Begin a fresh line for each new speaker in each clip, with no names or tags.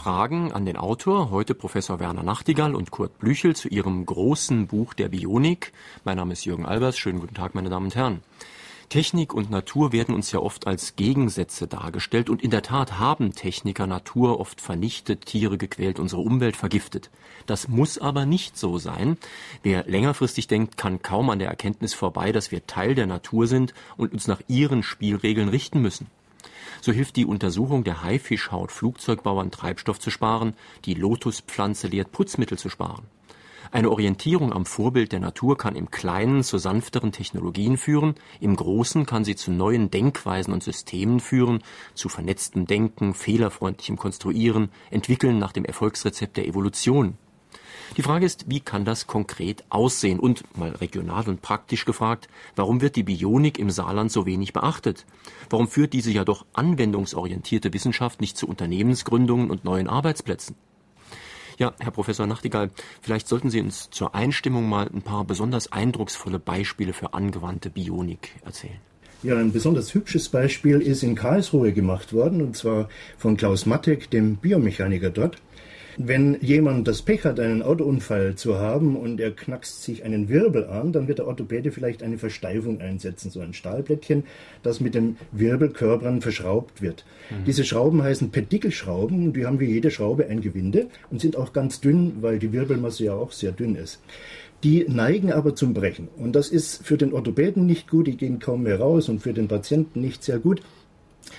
Fragen an den Autor, heute Professor Werner Nachtigall und Kurt Blüchel zu ihrem großen Buch der Bionik. Mein Name ist Jürgen Albers. Schönen guten Tag, meine Damen und Herren. Technik und Natur werden uns ja oft als Gegensätze dargestellt und in der Tat haben Techniker Natur oft vernichtet, Tiere gequält, unsere Umwelt vergiftet. Das muss aber nicht so sein. Wer längerfristig denkt, kann kaum an der Erkenntnis vorbei, dass wir Teil der Natur sind und uns nach ihren Spielregeln richten müssen. So hilft die Untersuchung der Haifischhaut Flugzeugbauern Treibstoff zu sparen, die Lotuspflanze lehrt Putzmittel zu sparen. Eine Orientierung am Vorbild der Natur kann im Kleinen zu sanfteren Technologien führen, im Großen kann sie zu neuen Denkweisen und Systemen führen, zu vernetztem Denken, fehlerfreundlichem Konstruieren, Entwickeln nach dem Erfolgsrezept der Evolution. Die Frage ist, wie kann das konkret aussehen? Und mal regional und praktisch gefragt, warum wird die Bionik im Saarland so wenig beachtet? Warum führt diese ja doch anwendungsorientierte Wissenschaft nicht zu Unternehmensgründungen und neuen Arbeitsplätzen? Ja, Herr Professor Nachtigall, vielleicht sollten Sie uns zur Einstimmung mal ein paar besonders eindrucksvolle Beispiele für angewandte Bionik erzählen.
Ja, ein besonders hübsches Beispiel ist in Karlsruhe gemacht worden, und zwar von Klaus Mattek, dem Biomechaniker dort. Wenn jemand das Pech hat, einen Autounfall zu haben und er knackst sich einen Wirbel an, dann wird der Orthopäde vielleicht eine Versteifung einsetzen, so ein Stahlblättchen, das mit den Wirbelkörpern verschraubt wird. Mhm. Diese Schrauben heißen Pedikelschrauben und die haben wie jede Schraube ein Gewinde und sind auch ganz dünn, weil die Wirbelmasse ja auch sehr dünn ist. Die neigen aber zum Brechen. Und das ist für den Orthopäden nicht gut, die gehen kaum mehr raus und für den Patienten nicht sehr gut.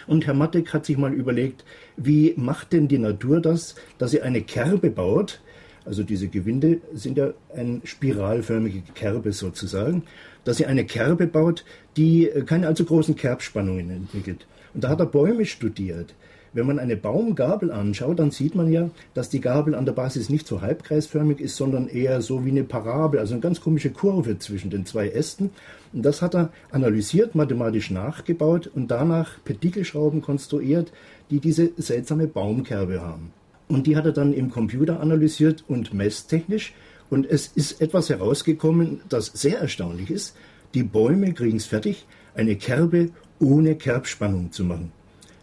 Und Herr Mattek hat sich mal überlegt, wie macht denn die Natur das, dass sie eine Kerbe baut? Also diese Gewinde sind ja eine spiralförmige Kerbe sozusagen, dass sie eine Kerbe baut, die keine allzu großen Kerbspannungen entwickelt. Und da hat er Bäume studiert. Wenn man eine Baumgabel anschaut, dann sieht man ja, dass die Gabel an der Basis nicht so halbkreisförmig ist, sondern eher so wie eine Parabel, also eine ganz komische Kurve zwischen den zwei Ästen. Und das hat er analysiert, mathematisch nachgebaut und danach Partikelschrauben konstruiert, die diese seltsame Baumkerbe haben. Und die hat er dann im Computer analysiert und messtechnisch. Und es ist etwas herausgekommen, das sehr erstaunlich ist. Die Bäume kriegen es fertig, eine Kerbe ohne Kerbspannung zu machen.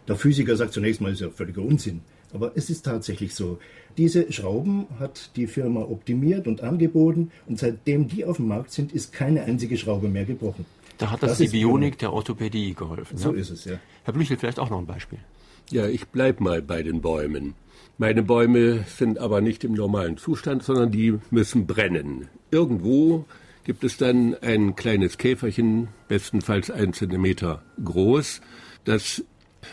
Der Physiker sagt zunächst mal, das ist ja völliger Unsinn. Aber es ist tatsächlich so. Diese Schrauben hat die Firma optimiert und angeboten und seitdem die auf dem Markt sind, ist keine einzige Schraube mehr gebrochen.
Da hat das, das die Bionik der Orthopädie geholfen.
So ja? ist es, ja.
Herr Blüchel, vielleicht auch noch ein Beispiel.
Ja, ich bleib mal bei den Bäumen. Meine Bäume sind aber nicht im normalen Zustand, sondern die müssen brennen. Irgendwo gibt es dann ein kleines Käferchen, bestenfalls ein Zentimeter groß, das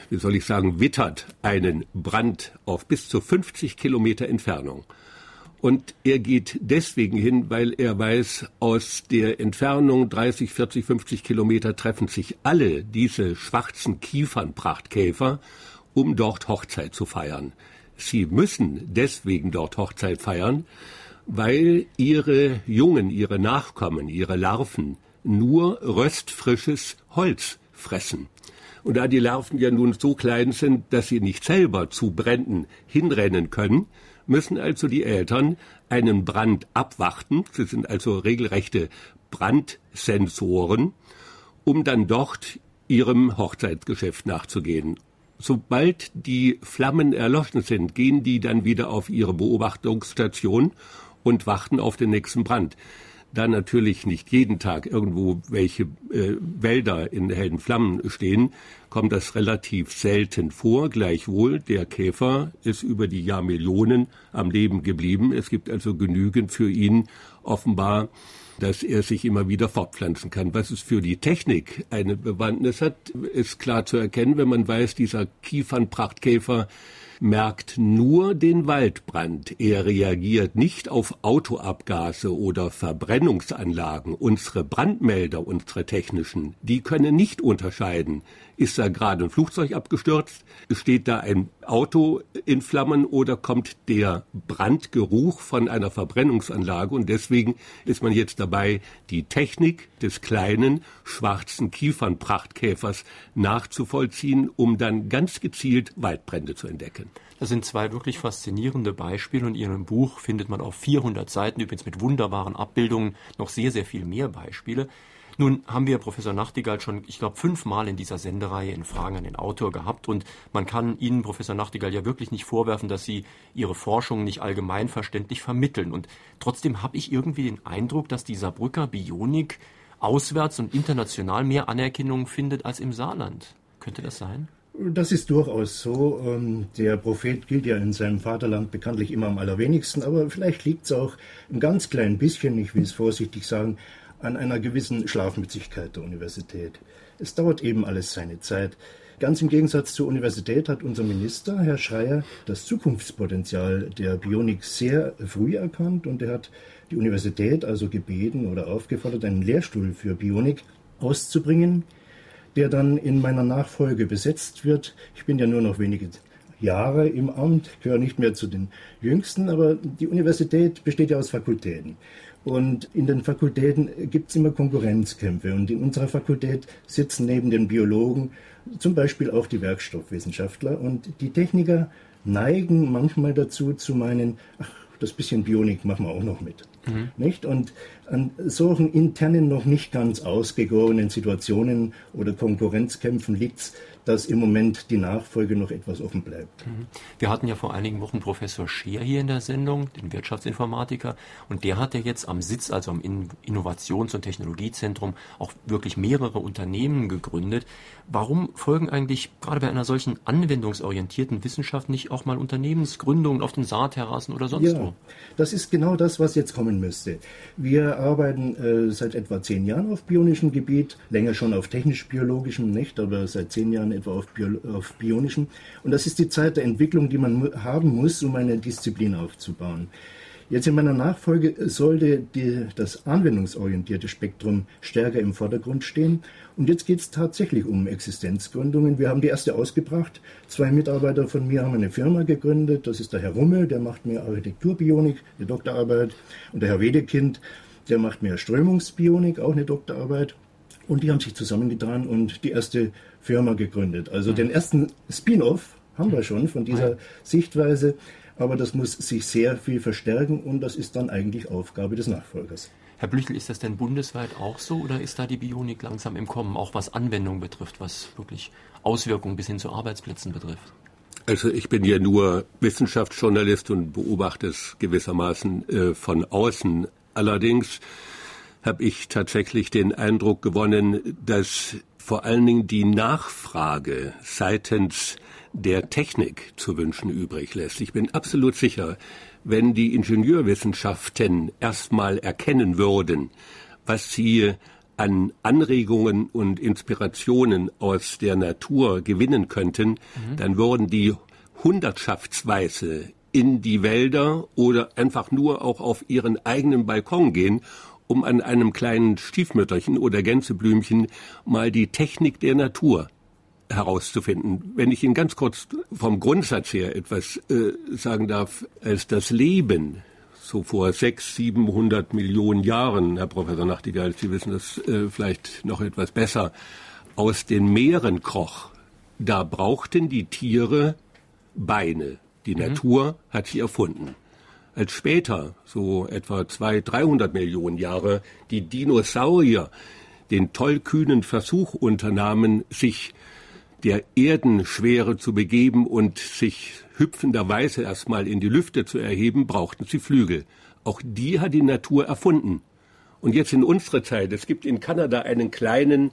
wie soll ich sagen, wittert einen Brand auf bis zu 50 Kilometer Entfernung. Und er geht deswegen hin, weil er weiß, aus der Entfernung 30, 40, 50 Kilometer treffen sich alle diese schwarzen Kiefernprachtkäfer, um dort Hochzeit zu feiern. Sie müssen deswegen dort Hochzeit feiern, weil ihre Jungen, ihre Nachkommen, ihre Larven nur röstfrisches Holz fressen. Und da die Larven ja nun so klein sind, dass sie nicht selber zu Bränden hinrennen können, müssen also die Eltern einen Brand abwarten. Sie sind also regelrechte Brandsensoren, um dann dort ihrem Hochzeitsgeschäft nachzugehen. Sobald die Flammen erloschen sind, gehen die dann wieder auf ihre Beobachtungsstation und warten auf den nächsten Brand da natürlich nicht jeden Tag irgendwo welche äh, Wälder in hellen Flammen stehen, kommt das relativ selten vor. Gleichwohl, der Käfer ist über die Jahrmillionen am Leben geblieben. Es gibt also genügend für ihn offenbar, dass er sich immer wieder fortpflanzen kann. Was es für die Technik eine Bewandtnis hat, ist klar zu erkennen, wenn man weiß, dieser Kiefernprachtkäfer merkt nur den Waldbrand. Er reagiert nicht auf Autoabgase oder Verbrennungsanlagen. Unsere Brandmelder, unsere technischen, die können nicht unterscheiden. Ist da gerade ein Flugzeug abgestürzt? Steht da ein Auto in Flammen oder kommt der Brandgeruch von einer Verbrennungsanlage? Und deswegen ist man jetzt dabei, die Technik des kleinen schwarzen Kiefernprachtkäfers nachzuvollziehen, um dann ganz gezielt Waldbrände zu entdecken.
Das sind zwei wirklich faszinierende Beispiele und in Ihrem Buch findet man auf 400 Seiten, übrigens mit wunderbaren Abbildungen, noch sehr, sehr viel mehr Beispiele. Nun haben wir Professor Nachtigall schon, ich glaube, fünfmal in dieser Sendereihe in Fragen an den Autor gehabt und man kann Ihnen, Professor Nachtigall, ja wirklich nicht vorwerfen, dass Sie Ihre Forschung nicht allgemeinverständlich vermitteln. Und trotzdem habe ich irgendwie den Eindruck, dass die Saarbrücker Bionik auswärts und international mehr Anerkennung findet als im Saarland. Könnte das sein?
Das ist durchaus so. Ähm, der Prophet gilt ja in seinem Vaterland bekanntlich immer am allerwenigsten, aber vielleicht liegt es auch ein ganz klein bisschen, ich will es vorsichtig sagen, an einer gewissen Schlafmützigkeit der Universität. Es dauert eben alles seine Zeit. Ganz im Gegensatz zur Universität hat unser Minister, Herr Schreier, das Zukunftspotenzial der Bionik sehr früh erkannt und er hat die Universität also gebeten oder aufgefordert, einen Lehrstuhl für Bionik auszubringen der dann in meiner Nachfolge besetzt wird. Ich bin ja nur noch wenige Jahre im Amt, gehöre nicht mehr zu den Jüngsten, aber die Universität besteht ja aus Fakultäten. Und in den Fakultäten gibt es immer Konkurrenzkämpfe. Und in unserer Fakultät sitzen neben den Biologen zum Beispiel auch die Werkstoffwissenschaftler. Und die Techniker neigen manchmal dazu zu meinen, ach, das bisschen Bionik machen wir auch noch mit. Mhm. Nicht? Und an solchen internen, noch nicht ganz ausgegorenen Situationen oder Konkurrenzkämpfen liegt es, dass im Moment die Nachfolge noch etwas offen bleibt. Mhm.
Wir hatten ja vor einigen Wochen Professor Scheer hier in der Sendung, den Wirtschaftsinformatiker, und der hat ja jetzt am Sitz, also am Innovations- und Technologiezentrum, auch wirklich mehrere Unternehmen gegründet. Warum folgen eigentlich gerade bei einer solchen anwendungsorientierten Wissenschaft nicht auch mal Unternehmensgründungen auf den Saatterrassen oder sonst
ja,
wo?
Das ist genau das, was jetzt kommen müsste. Wir arbeiten äh, seit etwa zehn Jahren auf bionischem Gebiet, länger schon auf technisch-biologischem, nicht, aber seit zehn Jahren etwa auf, Bio, auf bionischem. Und das ist die Zeit der Entwicklung, die man haben muss, um eine Disziplin aufzubauen. Jetzt in meiner Nachfolge sollte die, das anwendungsorientierte Spektrum stärker im Vordergrund stehen. Und jetzt geht es tatsächlich um Existenzgründungen. Wir haben die erste ausgebracht. Zwei Mitarbeiter von mir haben eine Firma gegründet. Das ist der Herr Rummel, der macht mir Architekturbionik, eine Doktorarbeit. Und der Herr Wedekind, der macht mir Strömungsbionik, auch eine Doktorarbeit. Und die haben sich zusammengetan und die erste Firma gegründet. Also mhm. den ersten Spin-off haben wir schon von dieser mhm. Sichtweise, aber das muss sich sehr viel verstärken und das ist dann eigentlich Aufgabe des Nachfolgers.
Herr Blüchel, ist das denn bundesweit auch so oder ist da die Bionik langsam im Kommen, auch was Anwendung betrifft, was wirklich Auswirkungen bis hin zu Arbeitsplätzen betrifft?
Also ich bin ja nur Wissenschaftsjournalist und beobachte es gewissermaßen äh, von außen. Allerdings habe ich tatsächlich den Eindruck gewonnen, dass vor allen Dingen die Nachfrage seitens der Technik zu wünschen übrig lässt. Ich bin absolut sicher, wenn die Ingenieurwissenschaften erstmal erkennen würden, was sie an Anregungen und Inspirationen aus der Natur gewinnen könnten, mhm. dann würden die hundertschaftsweise in die Wälder oder einfach nur auch auf ihren eigenen Balkon gehen um an einem kleinen Stiefmütterchen oder Gänseblümchen mal die Technik der Natur herauszufinden. Wenn ich Ihnen ganz kurz vom Grundsatz her etwas äh, sagen darf, als das Leben so vor sechs, siebenhundert Millionen Jahren, Herr Professor Nachtigall, Sie wissen das äh, vielleicht noch etwas besser, aus den Meeren kroch, da brauchten die Tiere Beine. Die mhm. Natur hat sie erfunden als später, so etwa 200, 300 Millionen Jahre, die Dinosaurier den tollkühnen Versuch unternahmen, sich der Erdenschwere zu begeben und sich hüpfenderweise erstmal in die Lüfte zu erheben, brauchten sie Flügel. Auch die hat die Natur erfunden. Und jetzt in unserer Zeit, es gibt in Kanada einen kleinen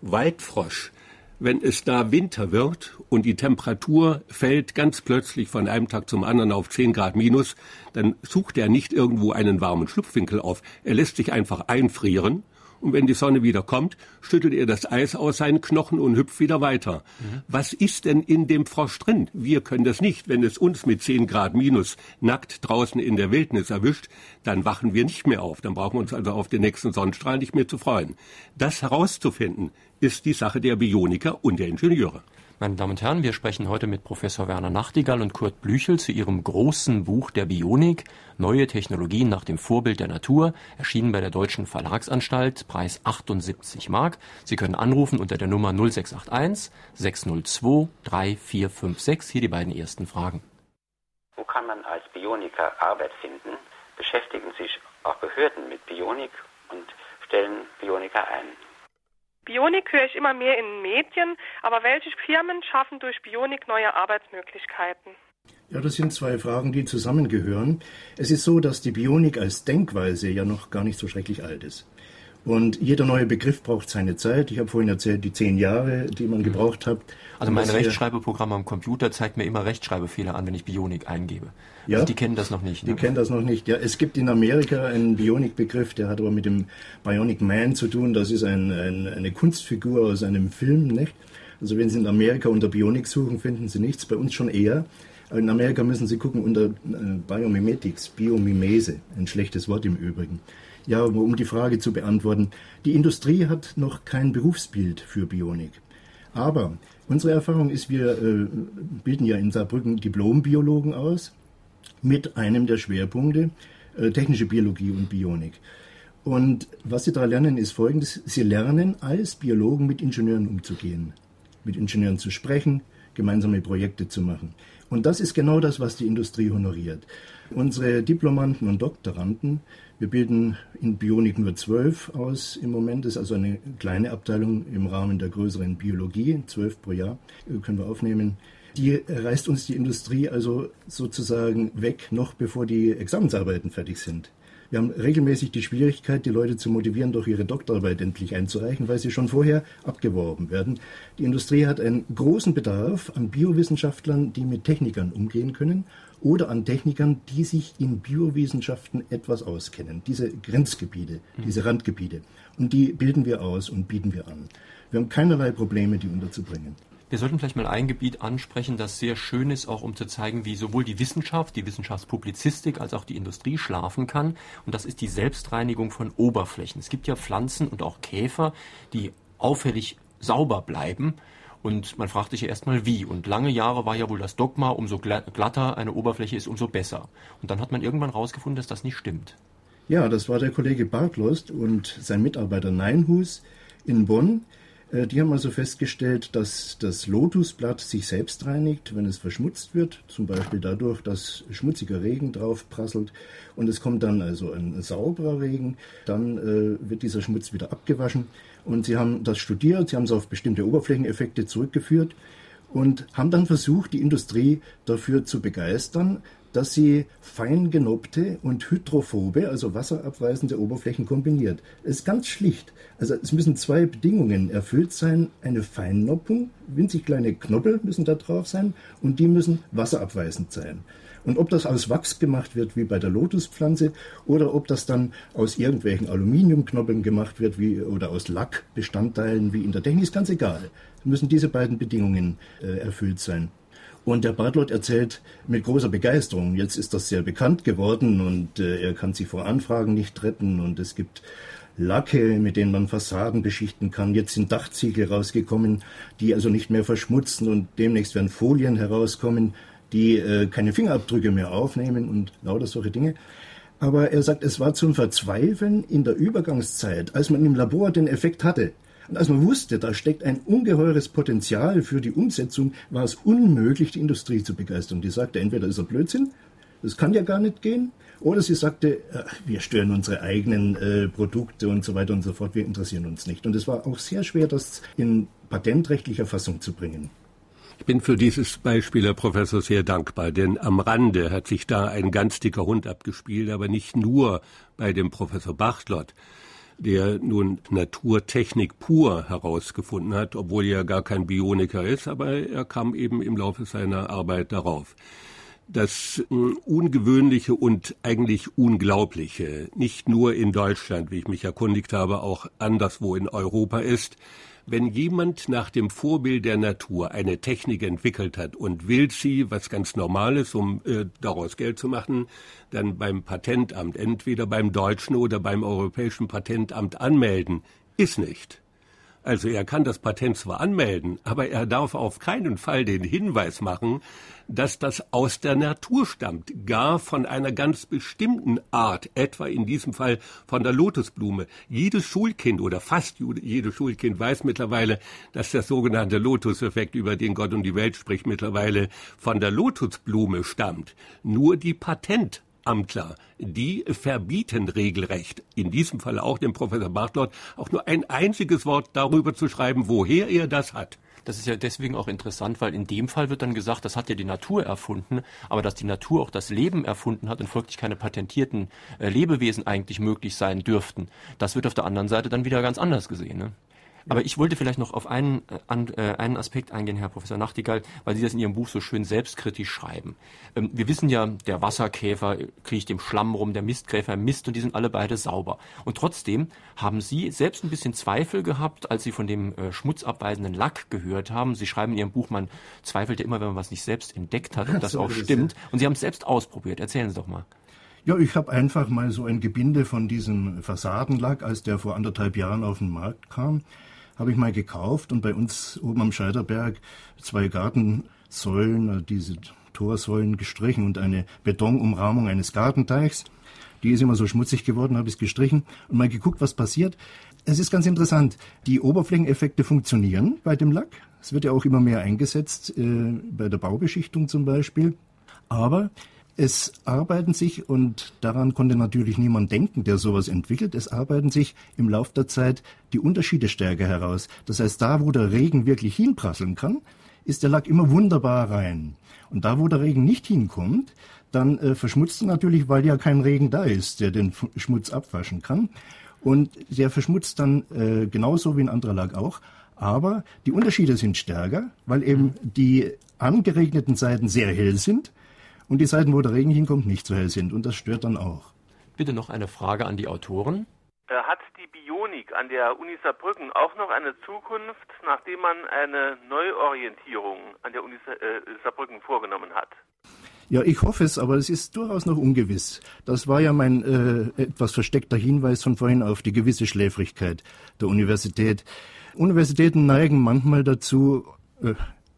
Waldfrosch, wenn es da Winter wird und die Temperatur fällt ganz plötzlich von einem Tag zum anderen auf 10 Grad minus, dann sucht er nicht irgendwo einen warmen Schlupfwinkel auf. Er lässt sich einfach einfrieren und wenn die Sonne wieder kommt, schüttelt er das Eis aus seinen Knochen und hüpft wieder weiter. Mhm. Was ist denn in dem Frosch drin? Wir können das nicht. Wenn es uns mit 10 Grad minus nackt draußen in der Wildnis erwischt, dann wachen wir nicht mehr auf. Dann brauchen wir uns also auf den nächsten Sonnenstrahl nicht mehr zu freuen. Das herauszufinden, ist die Sache der Bioniker und der Ingenieure.
Meine Damen und Herren, wir sprechen heute mit Professor Werner Nachtigall und Kurt Blüchel zu ihrem großen Buch der Bionik, Neue Technologien nach dem Vorbild der Natur, erschienen bei der Deutschen Verlagsanstalt, Preis 78 Mark. Sie können anrufen unter der Nummer 0681 602 3456. Hier die beiden ersten Fragen.
Wo kann man als Bioniker Arbeit finden? Beschäftigen sich auch Behörden mit Bionik und stellen Bioniker ein.
Bionik höre ich immer mehr in Medien, aber welche Firmen schaffen durch Bionik neue Arbeitsmöglichkeiten?
Ja, das sind zwei Fragen, die zusammengehören. Es ist so, dass die Bionik als Denkweise ja noch gar nicht so schrecklich alt ist. Und jeder neue Begriff braucht seine Zeit. Ich habe vorhin erzählt, die zehn Jahre, die man gebraucht hat.
Also mein Rechtschreibeprogramm am Computer zeigt mir immer Rechtschreibfehler an, wenn ich Bionik eingebe.
Ja,
also die kennen das noch nicht.
Ne? Die kennen das noch nicht. Ja, es gibt in Amerika einen Bionik-Begriff, der hat aber mit dem Bionic Man zu tun. Das ist ein, ein, eine Kunstfigur aus einem Film, nicht? Also wenn Sie in Amerika unter Bionik suchen, finden Sie nichts. Bei uns schon eher. In Amerika müssen Sie gucken unter äh, Biomimetics, Biomimese, ein schlechtes Wort im Übrigen. Ja, um die Frage zu beantworten, die Industrie hat noch kein Berufsbild für Bionik. Aber unsere Erfahrung ist, wir äh, bilden ja in Saarbrücken Diplombiologen aus mit einem der Schwerpunkte äh, technische Biologie und Bionik. Und was sie da lernen, ist folgendes. Sie lernen als Biologen mit Ingenieuren umzugehen, mit Ingenieuren zu sprechen, gemeinsame Projekte zu machen. Und das ist genau das, was die Industrie honoriert. Unsere Diplomanten und Doktoranden, wir bilden in Bionik nur zwölf aus im Moment, das ist also eine kleine Abteilung im Rahmen der größeren Biologie, zwölf pro Jahr äh, können wir aufnehmen. Die reißt uns die Industrie also sozusagen weg, noch bevor die Examensarbeiten fertig sind. Wir haben regelmäßig die Schwierigkeit, die Leute zu motivieren, doch ihre Doktorarbeit endlich einzureichen, weil sie schon vorher abgeworben werden. Die Industrie hat einen großen Bedarf an Biowissenschaftlern, die mit Technikern umgehen können oder an Technikern, die sich in Biowissenschaften etwas auskennen. Diese Grenzgebiete, diese Randgebiete. Und die bilden wir aus und bieten wir an. Wir haben keinerlei Probleme, die unterzubringen.
Wir sollten vielleicht mal ein Gebiet ansprechen, das sehr schön ist, auch um zu zeigen, wie sowohl die Wissenschaft, die Wissenschaftspublizistik als auch die Industrie schlafen kann. Und das ist die Selbstreinigung von Oberflächen. Es gibt ja Pflanzen und auch Käfer, die auffällig sauber bleiben. Und man fragt sich ja erstmal wie. Und lange Jahre war ja wohl das Dogma, umso glatter eine Oberfläche ist, umso besser. Und dann hat man irgendwann herausgefunden, dass das nicht stimmt.
Ja, das war der Kollege Bartlost und sein Mitarbeiter Neinhus in Bonn. Äh, die haben also festgestellt, dass das Lotusblatt sich selbst reinigt, wenn es verschmutzt wird, zum Beispiel dadurch, dass schmutziger Regen drauf prasselt und es kommt dann also ein sauberer Regen, dann äh, wird dieser Schmutz wieder abgewaschen und sie haben das studiert, sie haben es auf bestimmte Oberflächeneffekte zurückgeführt und haben dann versucht, die Industrie dafür zu begeistern, dass sie fein genobte und hydrophobe, also wasserabweisende Oberflächen kombiniert. Es ist ganz schlicht. Also es müssen zwei Bedingungen erfüllt sein. Eine Feinnoppung, winzig kleine Knoppel müssen da drauf sein und die müssen wasserabweisend sein. Und ob das aus Wachs gemacht wird, wie bei der Lotuspflanze, oder ob das dann aus irgendwelchen Aluminiumknoppeln gemacht wird, wie, oder aus Lackbestandteilen, wie in der Technik, ist ganz egal. Es müssen diese beiden Bedingungen äh, erfüllt sein. Und der Bartlott erzählt mit großer Begeisterung, jetzt ist das sehr bekannt geworden und äh, er kann sich vor Anfragen nicht retten und es gibt Lacke, mit denen man Fassaden beschichten kann. Jetzt sind Dachziegel rausgekommen, die also nicht mehr verschmutzen und demnächst werden Folien herauskommen, die äh, keine Fingerabdrücke mehr aufnehmen und lauter solche Dinge. Aber er sagt, es war zum Verzweifeln in der Übergangszeit, als man im Labor den Effekt hatte, und als man wusste, da steckt ein ungeheures Potenzial für die Umsetzung, war es unmöglich, die Industrie zu begeistern. Die sagte, entweder ist er Blödsinn, das kann ja gar nicht gehen, oder sie sagte, äh, wir stören unsere eigenen äh, Produkte und so weiter und so fort, wir interessieren uns nicht. Und es war auch sehr schwer, das in patentrechtlicher Fassung zu bringen.
Ich bin für dieses Beispiel, Herr Professor, sehr dankbar, denn am Rande hat sich da ein ganz dicker Hund abgespielt, aber nicht nur bei dem Professor Bachtlott der nun Naturtechnik pur herausgefunden hat, obwohl er gar kein Bioniker ist, aber er kam eben im Laufe seiner Arbeit darauf. Das äh, Ungewöhnliche und eigentlich Unglaubliche, nicht nur in Deutschland, wie ich mich erkundigt habe, auch anderswo in Europa ist, wenn jemand nach dem Vorbild der Natur eine Technik entwickelt hat und will sie, was ganz normal ist, um äh, daraus Geld zu machen, dann beim Patentamt, entweder beim deutschen oder beim europäischen Patentamt anmelden, ist nicht. Also er kann das Patent zwar anmelden, aber er darf auf keinen Fall den Hinweis machen, dass das aus der Natur stammt, gar von einer ganz bestimmten Art, etwa in diesem Fall von der Lotusblume. Jedes Schulkind oder fast jedes Schulkind weiß mittlerweile, dass der sogenannte Lotuseffekt, über den Gott und die Welt spricht, mittlerweile von der Lotusblume stammt. Nur die Patent Amtler, die verbieten regelrecht, in diesem Fall auch dem Professor Bartlott, auch nur ein einziges Wort darüber zu schreiben, woher er das hat.
Das ist ja deswegen auch interessant, weil in dem Fall wird dann gesagt, das hat ja die Natur erfunden, aber dass die Natur auch das Leben erfunden hat und folglich keine patentierten äh, Lebewesen eigentlich möglich sein dürften, das wird auf der anderen Seite dann wieder ganz anders gesehen. Ne? Aber ich wollte vielleicht noch auf einen, äh, an, äh, einen Aspekt eingehen, Herr Professor Nachtigall, weil Sie das in Ihrem Buch so schön selbstkritisch schreiben. Ähm, wir wissen ja, der Wasserkäfer kriecht im Schlamm rum, der Mistkäfer misst und die sind alle beide sauber. Und trotzdem haben Sie selbst ein bisschen Zweifel gehabt, als Sie von dem äh, schmutzabweisenden Lack gehört haben. Sie schreiben in Ihrem Buch, man zweifelt ja immer, wenn man was nicht selbst entdeckt hat, ob das so auch stimmt. Und Sie haben es selbst ausprobiert. Erzählen Sie doch mal.
Ja, ich habe einfach mal so ein Gebinde von diesem Fassadenlack, als der vor anderthalb Jahren auf den Markt kam, habe ich mal gekauft und bei uns oben am Scheiderberg zwei Gartensäulen, äh, diese Torsäulen gestrichen und eine Betonumrahmung eines Gartenteichs. Die ist immer so schmutzig geworden, habe ich es gestrichen und mal geguckt, was passiert. Es ist ganz interessant. Die Oberflächeneffekte funktionieren bei dem Lack. Es wird ja auch immer mehr eingesetzt, äh, bei der Baubeschichtung zum Beispiel. Aber es arbeiten sich, und daran konnte natürlich niemand denken, der sowas entwickelt, es arbeiten sich im Lauf der Zeit die Unterschiede stärker heraus. Das heißt, da, wo der Regen wirklich hinprasseln kann, ist der Lack immer wunderbar rein. Und da, wo der Regen nicht hinkommt, dann äh, verschmutzt er natürlich, weil ja kein Regen da ist, der den Schmutz abwaschen kann. Und der verschmutzt dann äh, genauso wie ein anderer Lack auch. Aber die Unterschiede sind stärker, weil eben die angeregneten Seiten sehr hell sind und die Seiten, wo der Regen hinkommt, nicht so hell sind. Und das stört dann auch.
Bitte noch eine Frage an die Autoren.
Hat die Bionik an der Uni Saarbrücken auch noch eine Zukunft, nachdem man eine Neuorientierung an der Uni äh, Saarbrücken vorgenommen hat?
Ja, ich hoffe es, aber es ist durchaus noch ungewiss. Das war ja mein äh, etwas versteckter Hinweis von vorhin auf die gewisse Schläfrigkeit der Universität. Universitäten neigen manchmal dazu, äh,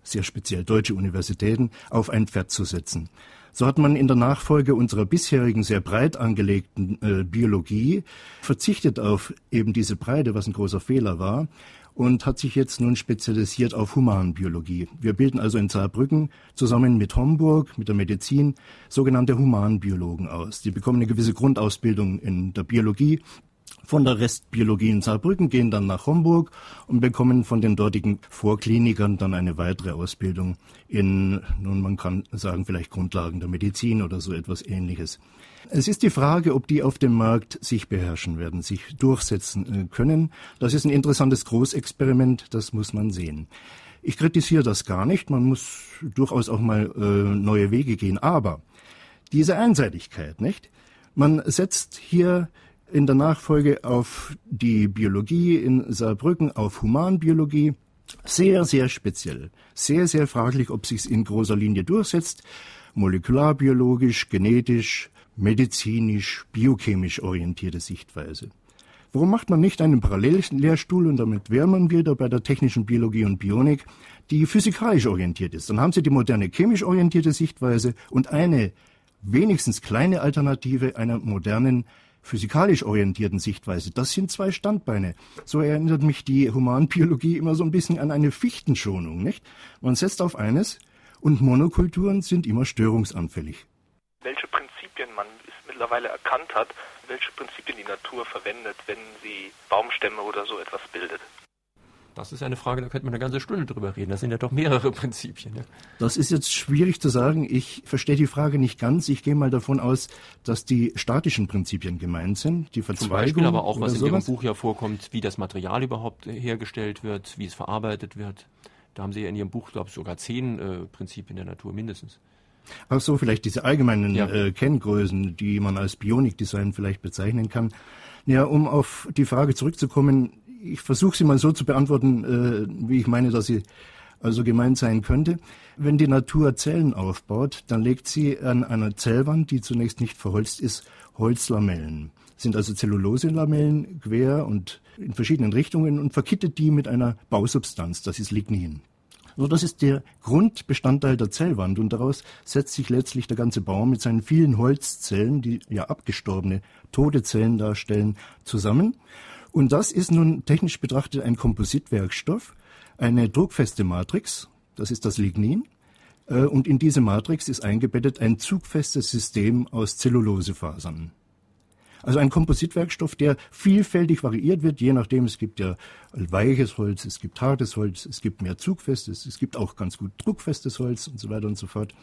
sehr speziell deutsche Universitäten, auf ein Pferd zu setzen. So hat man in der Nachfolge unserer bisherigen sehr breit angelegten äh, Biologie verzichtet auf eben diese Breite, was ein großer Fehler war, und hat sich jetzt nun spezialisiert auf Humanbiologie. Wir bilden also in Saarbrücken zusammen mit Homburg, mit der Medizin, sogenannte Humanbiologen aus. Die bekommen eine gewisse Grundausbildung in der Biologie, von der Restbiologie in Saarbrücken, gehen dann nach Homburg und bekommen von den dortigen Vorklinikern dann eine weitere Ausbildung in, nun man kann sagen, vielleicht Grundlagen der Medizin oder so etwas ähnliches. Es ist die Frage, ob die auf dem Markt sich beherrschen werden, sich durchsetzen äh, können. Das ist ein interessantes Großexperiment, das muss man sehen. Ich kritisiere das gar nicht, man muss durchaus auch mal äh, neue Wege gehen, aber diese Einseitigkeit, nicht? Man setzt hier in der Nachfolge auf die Biologie in Saarbrücken, auf Humanbiologie. Sehr, sehr speziell. Sehr, sehr fraglich, ob sich's in großer Linie durchsetzt. Molekularbiologisch, genetisch, medizinisch, biochemisch orientierte Sichtweise. Warum macht man nicht einen Parallellehrstuhl und damit wäre man wieder bei der technischen Biologie und Bionik, die physikalisch orientiert ist? Dann haben Sie die moderne chemisch orientierte Sichtweise und eine wenigstens kleine Alternative einer modernen physikalisch orientierten Sichtweise. Das sind zwei Standbeine. So erinnert mich die Humanbiologie immer so ein bisschen an eine Fichtenschonung, nicht? Man setzt auf eines und Monokulturen sind immer störungsanfällig.
Welche Prinzipien man mittlerweile erkannt hat, welche Prinzipien die Natur verwendet, wenn sie Baumstämme oder so etwas bildet.
Das ist eine Frage, da könnte man eine ganze Stunde drüber reden. Das sind ja doch mehrere Prinzipien. Ja.
Das ist jetzt schwierig zu sagen. Ich verstehe die Frage nicht ganz. Ich gehe mal davon aus, dass die statischen Prinzipien gemeint sind, die Verzweigung. Zum Beispiel
aber auch, was in sowas. Ihrem Buch ja vorkommt, wie das Material überhaupt hergestellt wird, wie es verarbeitet wird. Da haben Sie ja in Ihrem Buch, glaube ich, sogar zehn äh, Prinzipien der Natur mindestens.
Ach so, vielleicht diese allgemeinen ja. äh, Kenngrößen, die man als Bionikdesign vielleicht bezeichnen kann. Ja, um auf die Frage zurückzukommen, ich versuche sie mal so zu beantworten, äh, wie ich meine, dass sie also gemeint sein könnte. Wenn die Natur Zellen aufbaut, dann legt sie an einer Zellwand, die zunächst nicht verholzt ist, Holzlamellen. Sind also Zelluloselamellen quer und in verschiedenen Richtungen und verkittet die mit einer Bausubstanz, das ist Lignin. So, das ist der Grundbestandteil der Zellwand und daraus setzt sich letztlich der ganze Baum mit seinen vielen Holzzellen, die ja abgestorbene, tote Zellen darstellen, zusammen. Und das ist nun technisch betrachtet ein Kompositwerkstoff, eine druckfeste Matrix, das ist das Lignin, Äh, und in diese Matrix ist eingebettet ein zugfestes System aus Zellulosefasern. Also ein Kompositwerkstoff, der vielfältig variiert wird, je nachdem, es gibt ja weiches Holz, es gibt hartes Holz, es gibt mehr zugfestes, es gibt auch ganz gut druckfestes Holz und so weiter und so fort.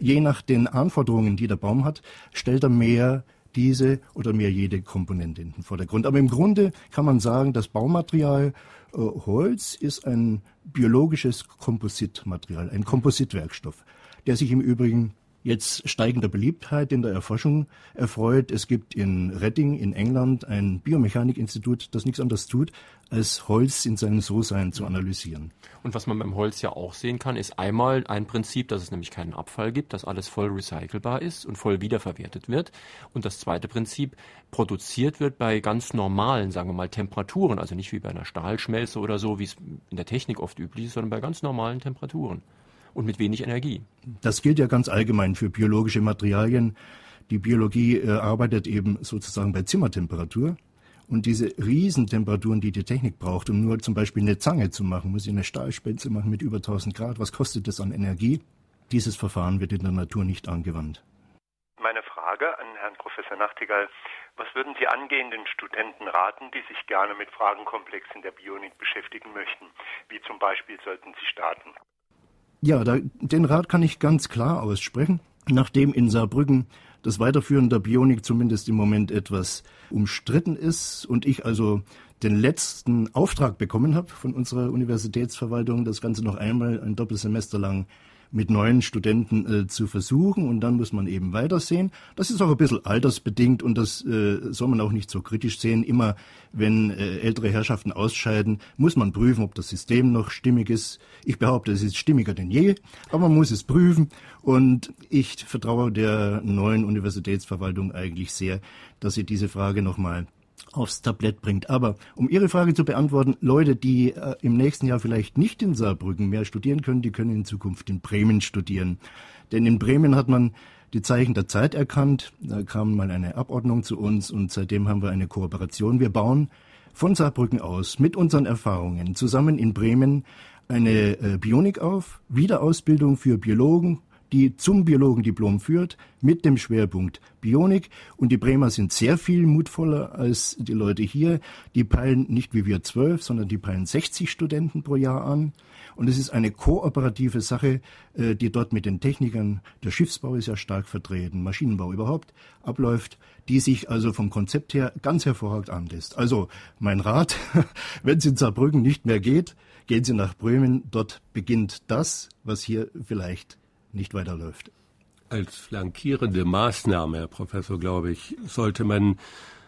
Je nach den Anforderungen, die der Baum hat, stellt er mehr diese oder mehr jede Komponente in den Vordergrund. Aber im Grunde kann man sagen, das Baumaterial äh, Holz ist ein biologisches Kompositmaterial, ein Kompositwerkstoff, der sich im Übrigen jetzt steigender Beliebtheit in der Erforschung erfreut. Es gibt in Redding in England ein Biomechanikinstitut, das nichts anderes tut, als Holz in seinem So-Sein zu analysieren.
Und was man beim Holz ja auch sehen kann, ist einmal ein Prinzip, dass es nämlich keinen Abfall gibt, dass alles voll recycelbar ist und voll wiederverwertet wird. Und das zweite Prinzip, produziert wird bei ganz normalen, sagen wir mal, Temperaturen, also nicht wie bei einer Stahlschmelze oder so, wie es in der Technik oft üblich ist, sondern bei ganz normalen Temperaturen und mit wenig Energie.
Das gilt ja ganz allgemein für biologische Materialien. Die Biologie äh, arbeitet eben sozusagen bei Zimmertemperatur. Und diese Riesentemperaturen, die die Technik braucht, um nur zum Beispiel eine Zange zu machen, muss ich eine Stahlspitze machen mit über 1000 Grad. Was kostet das an Energie? Dieses Verfahren wird in der Natur nicht angewandt.
Meine Frage an Herrn Professor Nachtigall. Was würden Sie angehenden Studenten raten, die sich gerne mit Fragenkomplexen der Bionik beschäftigen möchten? Wie zum Beispiel sollten sie starten?
Ja, da, den Rat kann ich ganz klar aussprechen. Nachdem in Saarbrücken das Weiterführen der Bionik zumindest im Moment etwas umstritten ist und ich also den letzten Auftrag bekommen habe von unserer Universitätsverwaltung, das Ganze noch einmal ein Doppelsemester lang mit neuen Studenten äh, zu versuchen und dann muss man eben weitersehen. Das ist auch ein bisschen altersbedingt und das äh, soll man auch nicht so kritisch sehen. Immer wenn äh, ältere Herrschaften ausscheiden, muss man prüfen, ob das System noch stimmig ist. Ich behaupte, es ist stimmiger denn je, aber man muss es prüfen und ich vertraue der neuen Universitätsverwaltung eigentlich sehr, dass sie diese Frage nochmal aufs Tablett bringt. Aber um Ihre Frage zu beantworten, Leute, die äh, im nächsten Jahr vielleicht nicht in Saarbrücken mehr studieren können, die können in Zukunft in Bremen studieren. Denn in Bremen hat man die Zeichen der Zeit erkannt. Da kam mal eine Abordnung zu uns und seitdem haben wir eine Kooperation. Wir bauen von Saarbrücken aus mit unseren Erfahrungen zusammen in Bremen eine äh, Bionik auf, Wiederausbildung für Biologen, die zum Biologendiplom führt, mit dem Schwerpunkt Bionik. Und die Bremer sind sehr viel mutvoller als die Leute hier. Die peilen nicht wie wir zwölf, sondern die peilen 60 Studenten pro Jahr an. Und es ist eine kooperative Sache, äh, die dort mit den Technikern, der Schiffsbau ist ja stark vertreten, Maschinenbau überhaupt, abläuft, die sich also vom Konzept her ganz hervorragend anlässt. Also mein Rat, wenn es in Saarbrücken nicht mehr geht, gehen Sie nach Bremen. Dort beginnt das, was hier vielleicht nicht weiterläuft.
Als flankierende Maßnahme, Herr Professor, glaube ich, sollte man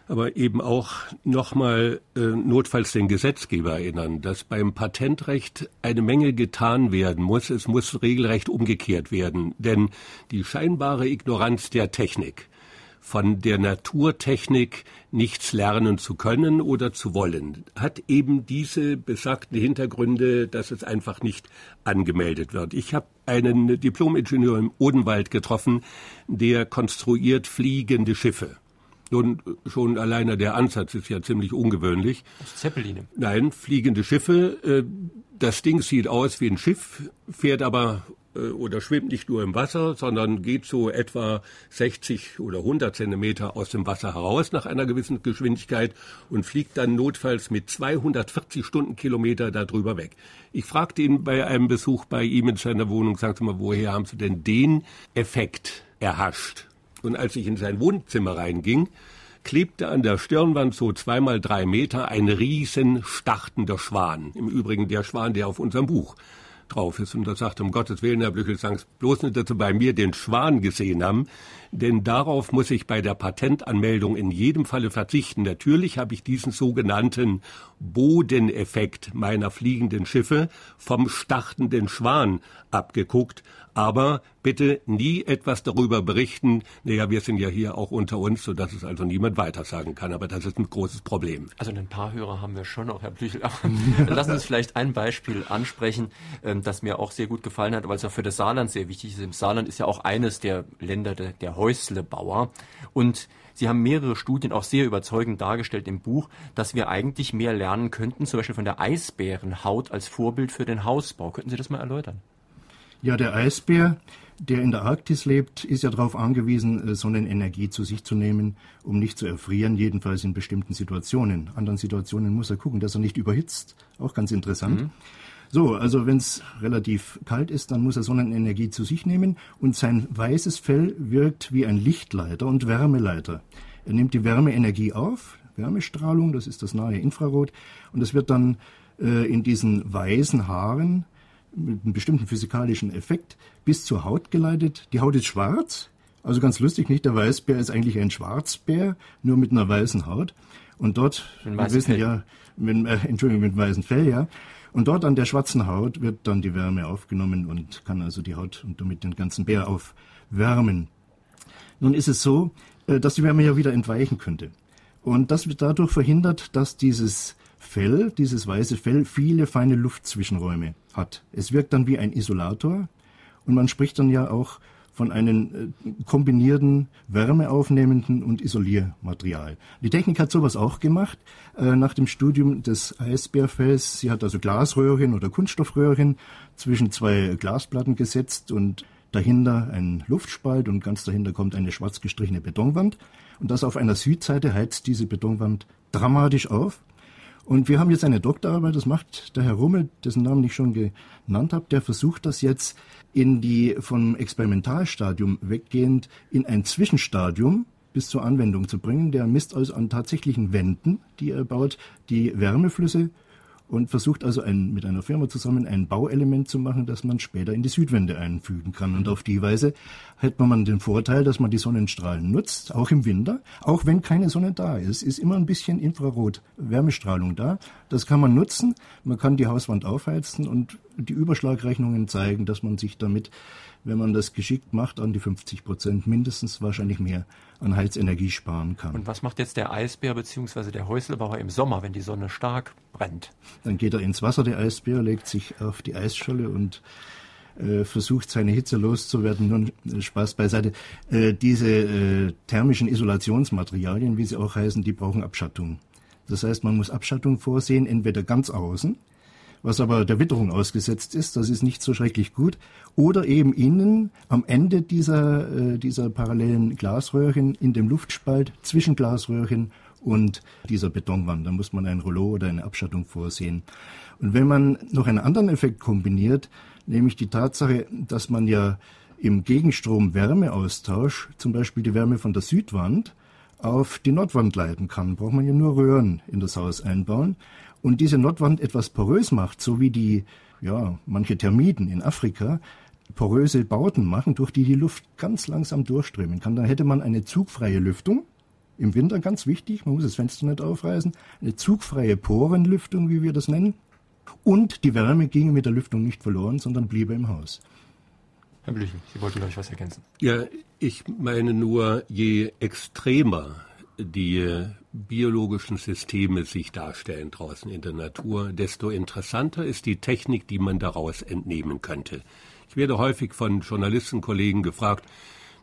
aber eben auch nochmal äh, notfalls den Gesetzgeber erinnern, dass beim Patentrecht eine Menge getan werden muss. Es muss regelrecht umgekehrt werden, denn die scheinbare Ignoranz der Technik von der Naturtechnik nichts lernen zu können oder zu wollen, hat eben diese besagten Hintergründe, dass es einfach nicht angemeldet wird. Ich habe einen Diplomingenieur im Odenwald getroffen, der konstruiert fliegende Schiffe. Nun, schon alleine der Ansatz ist ja ziemlich ungewöhnlich.
Zeppeline?
Nein, fliegende Schiffe. Äh, das Ding sieht aus wie ein Schiff, fährt aber oder schwimmt nicht nur im Wasser, sondern geht so etwa 60 oder 100 Zentimeter aus dem Wasser heraus nach einer gewissen Geschwindigkeit und fliegt dann notfalls mit 240 Stundenkilometer darüber weg. Ich fragte ihn bei einem Besuch bei ihm in seiner Wohnung, sagte mal, woher haben Sie denn den Effekt erhascht? Und als ich in sein Wohnzimmer reinging, klebte an der Stirnwand so zweimal drei Meter ein riesen startender Schwan. Im Übrigen der Schwan, der auf unserem Buch drauf ist. Und er sagt, um Gottes Willen, Herr Blüchel, sagen Sie bloß nicht, dass Sie bei mir den Schwan gesehen haben, denn darauf muss ich bei der Patentanmeldung in jedem Falle verzichten. Natürlich habe ich diesen sogenannten Bodeneffekt meiner fliegenden Schiffe vom startenden Schwan abgeguckt, aber bitte nie etwas darüber berichten. Naja, wir sind ja hier auch unter uns, sodass es also niemand weitersagen kann. Aber das ist ein großes Problem.
Also ein paar Hörer haben wir schon noch, Herr Blüchel. Aber lassen Sie uns vielleicht ein Beispiel ansprechen, ähm, das mir auch sehr gut gefallen hat, weil es ja für das Saarland sehr wichtig ist. Im Saarland ist ja auch eines der Länder der, der Häuslebauer. Und Sie haben mehrere Studien auch sehr überzeugend dargestellt im Buch, dass wir eigentlich mehr lernen könnten, zum Beispiel von der Eisbärenhaut als Vorbild für den Hausbau. Könnten Sie das mal erläutern?
Ja, der Eisbär, der in der Arktis lebt, ist ja darauf angewiesen, äh, Sonnenenergie zu sich zu nehmen, um nicht zu erfrieren, jedenfalls in bestimmten Situationen. Anderen Situationen muss er gucken, dass er nicht überhitzt. Auch ganz interessant. Mhm. So, also wenn es relativ kalt ist, dann muss er Sonnenenergie zu sich nehmen und sein weißes Fell wirkt wie ein Lichtleiter und Wärmeleiter. Er nimmt die Wärmeenergie auf, Wärmestrahlung, das ist das nahe Infrarot, und es wird dann äh, in diesen weißen Haaren mit einem bestimmten physikalischen Effekt bis zur Haut geleitet. Die Haut ist schwarz, also ganz lustig, nicht? Der Weißbär ist eigentlich ein Schwarzbär, nur mit einer weißen Haut. Und dort, wir wissen Fell. ja, mit, äh, Entschuldigung, mit weißem Fell, ja. Und dort an der schwarzen Haut wird dann die Wärme aufgenommen und kann also die Haut und damit den ganzen Bär aufwärmen. Nun ist es so, äh, dass die Wärme ja wieder entweichen könnte. Und das wird dadurch verhindert, dass dieses Fell, dieses weiße Fell, viele feine Luftzwischenräume hat. Es wirkt dann wie ein Isolator und man spricht dann ja auch von einem äh, kombinierten wärmeaufnehmenden und Isoliermaterial. Die Technik hat sowas auch gemacht äh, nach dem Studium des Eisbärfells. Sie hat also Glasröhrchen oder Kunststoffröhrchen zwischen zwei Glasplatten gesetzt und dahinter ein Luftspalt und ganz dahinter kommt eine schwarz gestrichene Betonwand. Und das auf einer Südseite heizt diese Betonwand dramatisch auf. Und wir haben jetzt eine Doktorarbeit, das macht der Herr Rummel, dessen Namen ich schon genannt habe, der versucht das jetzt in die vom Experimentalstadium weggehend in ein Zwischenstadium bis zur Anwendung zu bringen. Der misst also an tatsächlichen Wänden, die er baut, die Wärmeflüsse und versucht also ein, mit einer Firma zusammen ein Bauelement zu machen, das man später in die Südwände einfügen kann. Und auf die Weise hätte man den Vorteil, dass man die Sonnenstrahlen nutzt, auch im Winter, auch wenn keine Sonne da ist, ist immer ein bisschen Infrarot-Wärmestrahlung da. Das kann man nutzen. Man kann die Hauswand aufheizen und die Überschlagrechnungen zeigen, dass man sich damit wenn man das geschickt macht, an die 50 Prozent mindestens wahrscheinlich mehr an Heizenergie sparen kann.
Und was macht jetzt der Eisbär bzw. der Häuslebauer im Sommer, wenn die Sonne stark brennt?
Dann geht er ins Wasser, der Eisbär, legt sich auf die Eisscholle und äh, versucht seine Hitze loszuwerden. Nun äh, Spaß beiseite. Äh, diese äh, thermischen Isolationsmaterialien, wie sie auch heißen, die brauchen Abschattung. Das heißt, man muss Abschattung vorsehen, entweder ganz außen, was aber der Witterung ausgesetzt ist, das ist nicht so schrecklich gut. Oder eben innen am Ende dieser, äh, dieser parallelen Glasröhrchen in dem Luftspalt zwischen Glasröhrchen und dieser Betonwand. Da muss man ein Rollo oder eine Abschattung vorsehen. Und wenn man noch einen anderen Effekt kombiniert, nämlich die Tatsache, dass man ja im Gegenstrom Wärmeaustausch, zum Beispiel die Wärme von der Südwand, auf die Nordwand leiten kann, braucht man ja nur Röhren in das Haus einbauen und diese Nordwand etwas porös macht, so wie die, ja, manche Termiten in Afrika poröse Bauten machen, durch die die Luft ganz langsam durchströmen kann, dann hätte man eine zugfreie Lüftung. Im Winter ganz wichtig, man muss das Fenster nicht aufreißen, eine zugfreie Porenlüftung, wie wir das nennen. Und die Wärme ginge mit der Lüftung nicht verloren, sondern bliebe im Haus.
Herr Blüchen, Sie wollten, glaube ich, was ergänzen.
Ja, ich meine nur, je extremer die biologischen Systeme sich darstellen draußen in der Natur, desto interessanter ist die Technik, die man daraus entnehmen könnte. Ich werde häufig von Journalistenkollegen gefragt,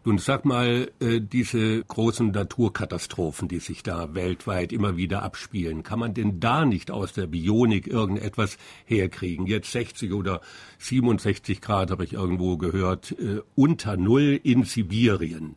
nun sag mal, äh, diese großen Naturkatastrophen, die sich da weltweit immer wieder abspielen, kann man denn da nicht aus der Bionik irgendetwas herkriegen? Jetzt 60 oder 67 Grad habe ich irgendwo gehört, äh, unter Null in Sibirien.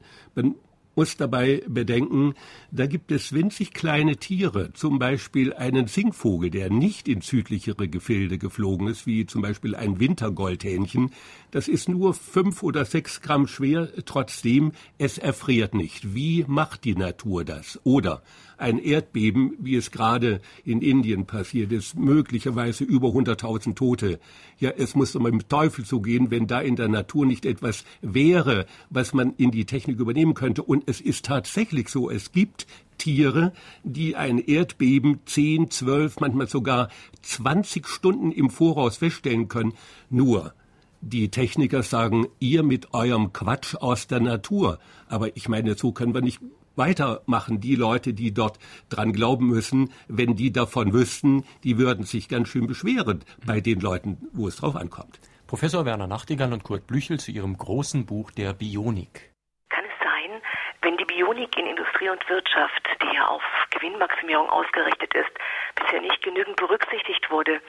Muss dabei bedenken, da gibt es winzig kleine Tiere, zum Beispiel einen Singvogel, der nicht in südlichere Gefilde geflogen ist, wie zum Beispiel ein Wintergoldhähnchen. Das ist nur fünf oder sechs Gramm schwer, trotzdem, es erfriert nicht. Wie macht die Natur das? Oder ein Erdbeben, wie es gerade in Indien passiert ist, möglicherweise über 100.000 Tote. Ja, es muss doch mit dem Teufel zugehen, wenn da in der Natur nicht etwas wäre, was man in die Technik übernehmen könnte. Und es ist tatsächlich so, es gibt Tiere, die ein Erdbeben 10, 12, manchmal sogar 20 Stunden im Voraus feststellen können. Nur, die Techniker sagen, ihr mit eurem Quatsch aus der Natur. Aber ich meine, so können wir nicht weitermachen. Die Leute, die dort dran glauben müssen, wenn die davon wüssten, die würden sich ganz schön beschweren bei den Leuten, wo es drauf ankommt.
Professor Werner Nachtigall und Kurt Blüchel zu ihrem großen Buch der Bionik.
Kann es sein, wenn die Bionik in Industrie und Wirtschaft, die ja auf Gewinnmaximierung ausgerichtet ist, bisher nicht genügend berücksichtigt wurde,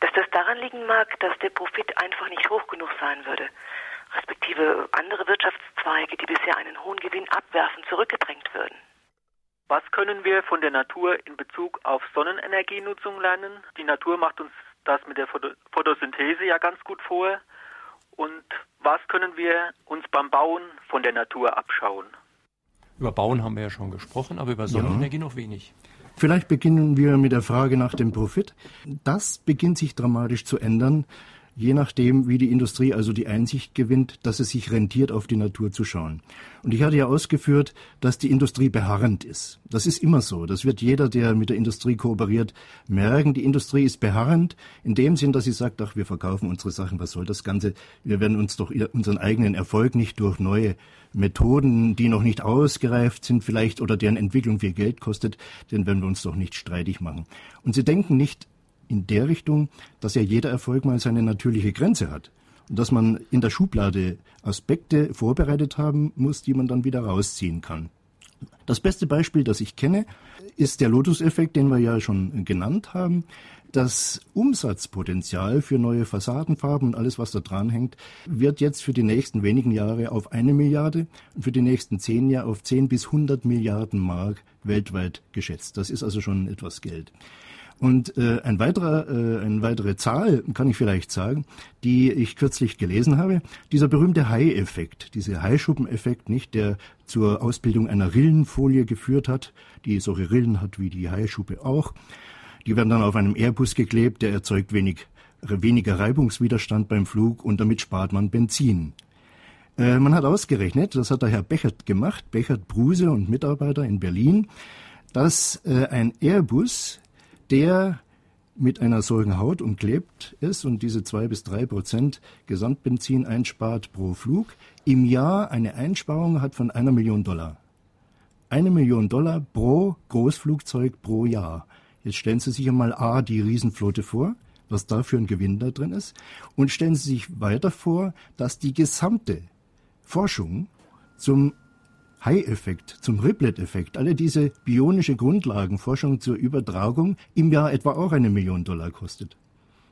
dass das daran liegen mag, dass der Profit einfach nicht hoch genug sei? sein würde, respektive andere Wirtschaftszweige, die bisher einen hohen Gewinn abwerfen, zurückgedrängt würden.
Was können wir von der Natur in Bezug auf Sonnenenergienutzung lernen? Die Natur macht uns das mit der Photosynthese ja ganz gut vor. Und was können wir uns beim Bauen von der Natur abschauen?
Über Bauen haben wir ja schon gesprochen, aber über Sonnenenergie ja. noch wenig.
Vielleicht beginnen wir mit der Frage nach dem Profit. Das beginnt sich dramatisch zu ändern je nachdem, wie die Industrie also die Einsicht gewinnt, dass es sich rentiert, auf die Natur zu schauen. Und ich hatte ja ausgeführt, dass die Industrie beharrend ist. Das ist immer so. Das wird jeder, der mit der Industrie kooperiert, merken. Die Industrie ist beharrend in dem Sinn, dass sie sagt, ach, wir verkaufen unsere Sachen, was soll das Ganze? Wir werden uns doch unseren eigenen Erfolg nicht durch neue Methoden, die noch nicht ausgereift sind vielleicht oder deren Entwicklung viel Geld kostet, denn werden wir uns doch nicht streitig machen. Und sie denken nicht in der Richtung, dass ja jeder Erfolg mal seine natürliche Grenze hat. Und dass man in der Schublade Aspekte vorbereitet haben muss, die man dann wieder rausziehen kann. Das beste Beispiel, das ich kenne, ist der Lotus-Effekt, den wir ja schon genannt haben. Das Umsatzpotenzial für neue Fassadenfarben und alles, was da dran hängt, wird jetzt für die nächsten wenigen Jahre auf eine Milliarde und für die nächsten zehn Jahre auf zehn bis hundert Milliarden Mark weltweit geschätzt. Das ist also schon etwas Geld. Und äh, ein weiterer, äh, eine weitere Zahl kann ich vielleicht sagen, die ich kürzlich gelesen habe, dieser berühmte Hai-Effekt, dieser Haischuppeneffekt, nicht, der zur Ausbildung einer Rillenfolie geführt hat, die solche Rillen hat wie die Haischuppe auch. Die werden dann auf einem Airbus geklebt, der erzeugt wenig, weniger Reibungswiderstand beim Flug und damit spart man Benzin. Äh, man hat ausgerechnet, das hat der Herr Bechert gemacht, Bechert Bruse und Mitarbeiter in Berlin, dass äh, ein Airbus der mit einer solchen Haut umklebt ist und diese zwei bis drei Prozent Gesamtbenzin einspart pro Flug, im Jahr eine Einsparung hat von einer Million Dollar. Eine Million Dollar pro Großflugzeug pro Jahr. Jetzt stellen Sie sich einmal A, die Riesenflotte vor, was da für ein Gewinn da drin ist, und stellen Sie sich weiter vor, dass die gesamte Forschung zum High-Effekt, zum Riplet-Effekt, alle diese bionische Grundlagenforschung zur Übertragung im Jahr etwa auch eine Million Dollar kostet.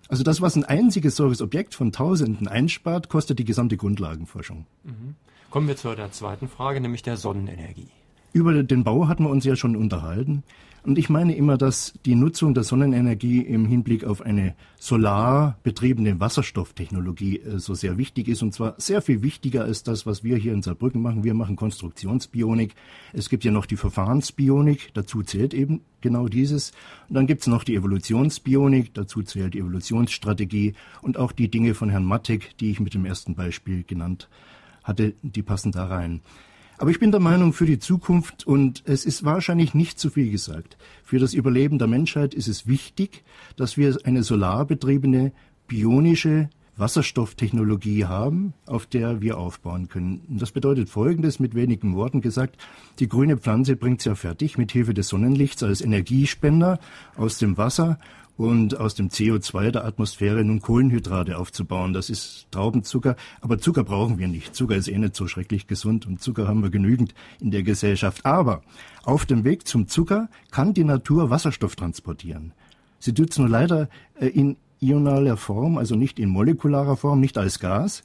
Also das, was ein einziges solches Objekt von Tausenden einspart, kostet die gesamte Grundlagenforschung.
Mhm. Kommen wir zu der zweiten Frage, nämlich der Sonnenenergie.
Über den Bau hatten wir uns ja schon unterhalten. Und ich meine immer, dass die Nutzung der Sonnenenergie im Hinblick auf eine solarbetriebene Wasserstofftechnologie äh, so sehr wichtig ist. Und zwar sehr viel wichtiger als das, was wir hier in Saarbrücken machen. Wir machen Konstruktionsbionik. Es gibt ja noch die Verfahrensbionik. Dazu zählt eben genau dieses. Und dann gibt es noch die Evolutionsbionik. Dazu zählt die Evolutionsstrategie und auch die Dinge von Herrn Mattek, die ich mit dem ersten Beispiel genannt hatte, die passen da rein. Aber ich bin der Meinung, für die Zukunft, und es ist wahrscheinlich nicht zu viel gesagt, für das Überleben der Menschheit ist es wichtig, dass wir eine solarbetriebene, bionische Wasserstofftechnologie haben, auf der wir aufbauen können. Das bedeutet Folgendes, mit wenigen Worten gesagt, die grüne Pflanze bringt es ja fertig, mit Hilfe des Sonnenlichts als Energiespender aus dem Wasser und aus dem CO2 der Atmosphäre nun Kohlenhydrate aufzubauen. Das ist Traubenzucker, aber Zucker brauchen wir nicht. Zucker ist eh nicht so schrecklich gesund und Zucker haben wir genügend in der Gesellschaft. Aber auf dem Weg zum Zucker kann die Natur Wasserstoff transportieren. Sie tut es nur leider äh, in ionaler Form, also nicht in molekularer Form, nicht als Gas,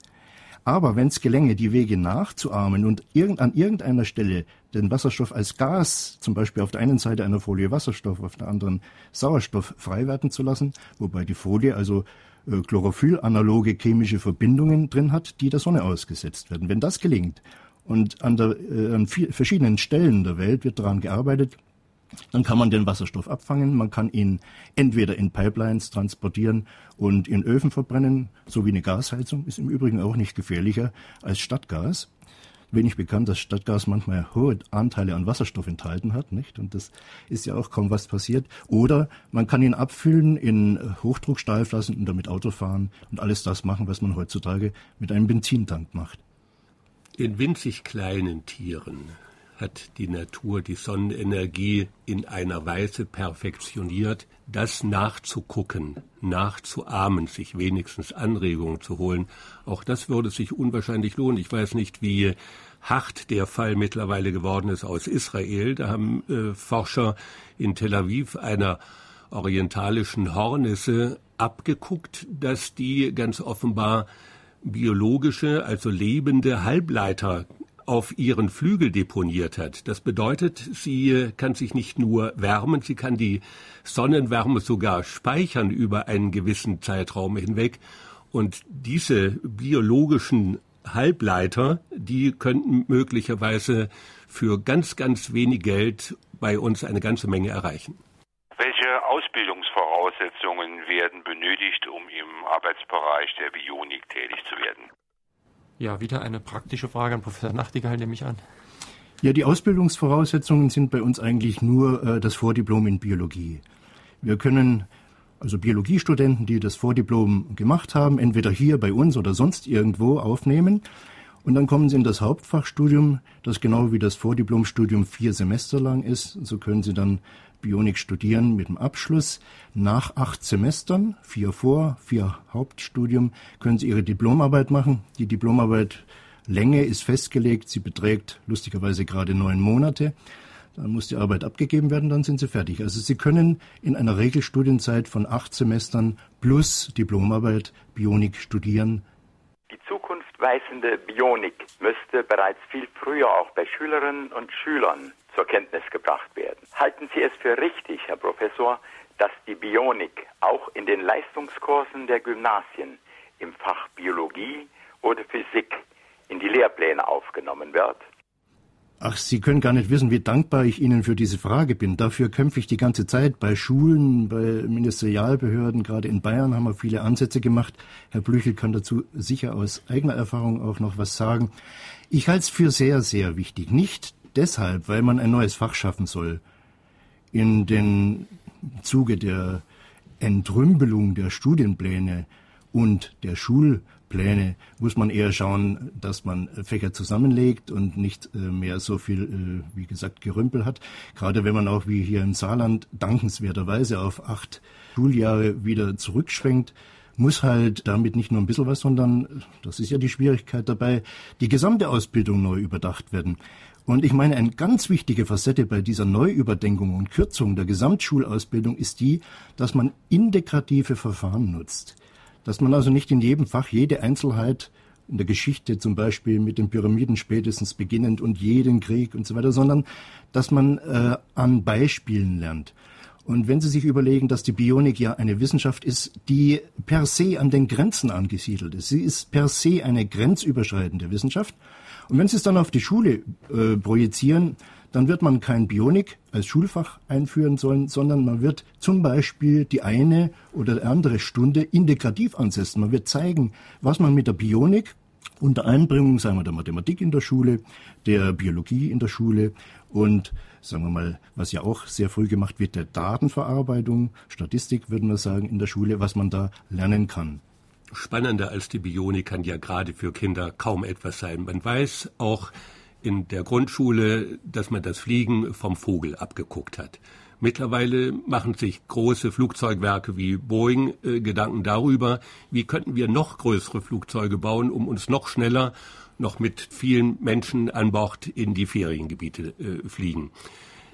aber wenn es gelänge, die Wege nachzuahmen und irgend, an irgendeiner Stelle den Wasserstoff als Gas, zum Beispiel auf der einen Seite einer Folie Wasserstoff, auf der anderen Sauerstoff frei werden zu lassen, wobei die Folie also äh, Chlorophyll-analoge chemische Verbindungen drin hat, die der Sonne ausgesetzt werden. Wenn das gelingt und an, der, äh, an verschiedenen Stellen der Welt wird daran gearbeitet, dann kann man den Wasserstoff abfangen, man kann ihn entweder in Pipelines transportieren und in Öfen verbrennen, so wie eine Gasheizung, ist im Übrigen auch nicht gefährlicher als Stadtgas. Wenig bekannt, dass Stadtgas manchmal hohe Anteile an Wasserstoff enthalten hat, nicht? Und das ist ja auch kaum was passiert. Oder man kann ihn abfüllen in Hochdruckstahlflaschen und damit Auto fahren und alles das machen, was man heutzutage mit einem Benzintank macht.
In winzig kleinen Tieren hat die Natur die Sonnenenergie in einer Weise perfektioniert, das nachzugucken, nachzuahmen, sich wenigstens Anregungen zu holen, auch das würde sich unwahrscheinlich lohnen. Ich weiß nicht, wie hart der Fall mittlerweile geworden ist aus Israel. Da haben äh, Forscher in Tel Aviv einer orientalischen Hornisse abgeguckt, dass die ganz offenbar biologische, also lebende Halbleiter auf ihren Flügel deponiert hat. Das bedeutet, sie kann sich nicht nur wärmen, sie kann die Sonnenwärme sogar speichern über einen gewissen Zeitraum hinweg. Und diese biologischen Halbleiter, die könnten möglicherweise für ganz, ganz wenig Geld bei uns eine ganze Menge erreichen.
Welche Ausbildungsvoraussetzungen werden benötigt, um im Arbeitsbereich der Bionik tätig zu werden?
Ja, wieder eine praktische Frage an Professor Nachtigall, nehme ich an.
Ja, die Ausbildungsvoraussetzungen sind bei uns eigentlich nur äh, das Vordiplom in Biologie. Wir können also Biologiestudenten, die das Vordiplom gemacht haben, entweder hier bei uns oder sonst irgendwo aufnehmen. Und dann kommen sie in das Hauptfachstudium, das genau wie das Vordiplomstudium vier Semester lang ist. So können sie dann Bionik studieren mit dem Abschluss. Nach acht Semestern, vier vor, vier Hauptstudium, können Sie Ihre Diplomarbeit machen. Die Diplomarbeit Länge ist festgelegt. Sie beträgt lustigerweise gerade neun Monate. Dann muss die Arbeit abgegeben werden, dann sind Sie fertig. Also Sie können in einer Regelstudienzeit von acht Semestern plus Diplomarbeit Bionik studieren.
Die zukunftsweisende Bionik müsste bereits viel früher auch bei Schülerinnen und Schülern zur Kenntnis gebracht werden. Halten Sie es für richtig, Herr Professor, dass die Bionik auch in den Leistungskursen der Gymnasien im Fach Biologie oder Physik in die Lehrpläne aufgenommen wird?
Ach, Sie können gar nicht wissen, wie dankbar ich Ihnen für diese Frage bin. Dafür kämpfe ich die ganze Zeit bei Schulen, bei Ministerialbehörden. Gerade in Bayern haben wir viele Ansätze gemacht. Herr Blüchel kann dazu sicher aus eigener Erfahrung auch noch was sagen. Ich halte es für sehr, sehr wichtig. Nicht deshalb, weil man ein neues Fach schaffen soll. In den Zuge der Entrümpelung der Studienpläne und der Schulpläne muss man eher schauen, dass man Fächer zusammenlegt und nicht äh, mehr so viel, äh, wie gesagt, Gerümpel hat. Gerade wenn man auch wie hier im Saarland dankenswerterweise auf acht Schuljahre wieder zurückschwenkt, muss halt damit nicht nur ein bisschen was, sondern, das ist ja die Schwierigkeit dabei, die gesamte Ausbildung neu überdacht werden. Und ich meine, eine ganz wichtige Facette bei dieser Neuüberdenkung und Kürzung der Gesamtschulausbildung ist die, dass man integrative Verfahren nutzt. Dass man also nicht in jedem Fach jede Einzelheit in der Geschichte zum Beispiel mit den Pyramiden spätestens beginnend und jeden Krieg und so weiter, sondern dass man äh, an Beispielen lernt. Und wenn Sie sich überlegen, dass die Bionik ja eine Wissenschaft ist, die per se an den Grenzen angesiedelt ist, sie ist per se eine grenzüberschreitende Wissenschaft, und wenn Sie es dann auf die Schule äh, projizieren, dann wird man kein Bionik als Schulfach einführen sollen, sondern man wird zum Beispiel die eine oder andere Stunde integrativ ansetzen. Man wird zeigen, was man mit der Bionik unter Einbringung, sagen wir, der Mathematik in der Schule, der Biologie in der Schule und sagen wir mal, was ja auch sehr früh gemacht wird, der Datenverarbeitung, Statistik, würden wir sagen, in der Schule, was man da lernen kann.
Spannender als die Bionik kann ja gerade für Kinder kaum etwas sein. Man weiß auch in der Grundschule, dass man das Fliegen vom Vogel abgeguckt hat. Mittlerweile machen sich große Flugzeugwerke wie Boeing äh, Gedanken darüber, wie könnten wir noch größere Flugzeuge bauen, um uns noch schneller, noch mit vielen Menschen an Bord in die Feriengebiete äh, fliegen.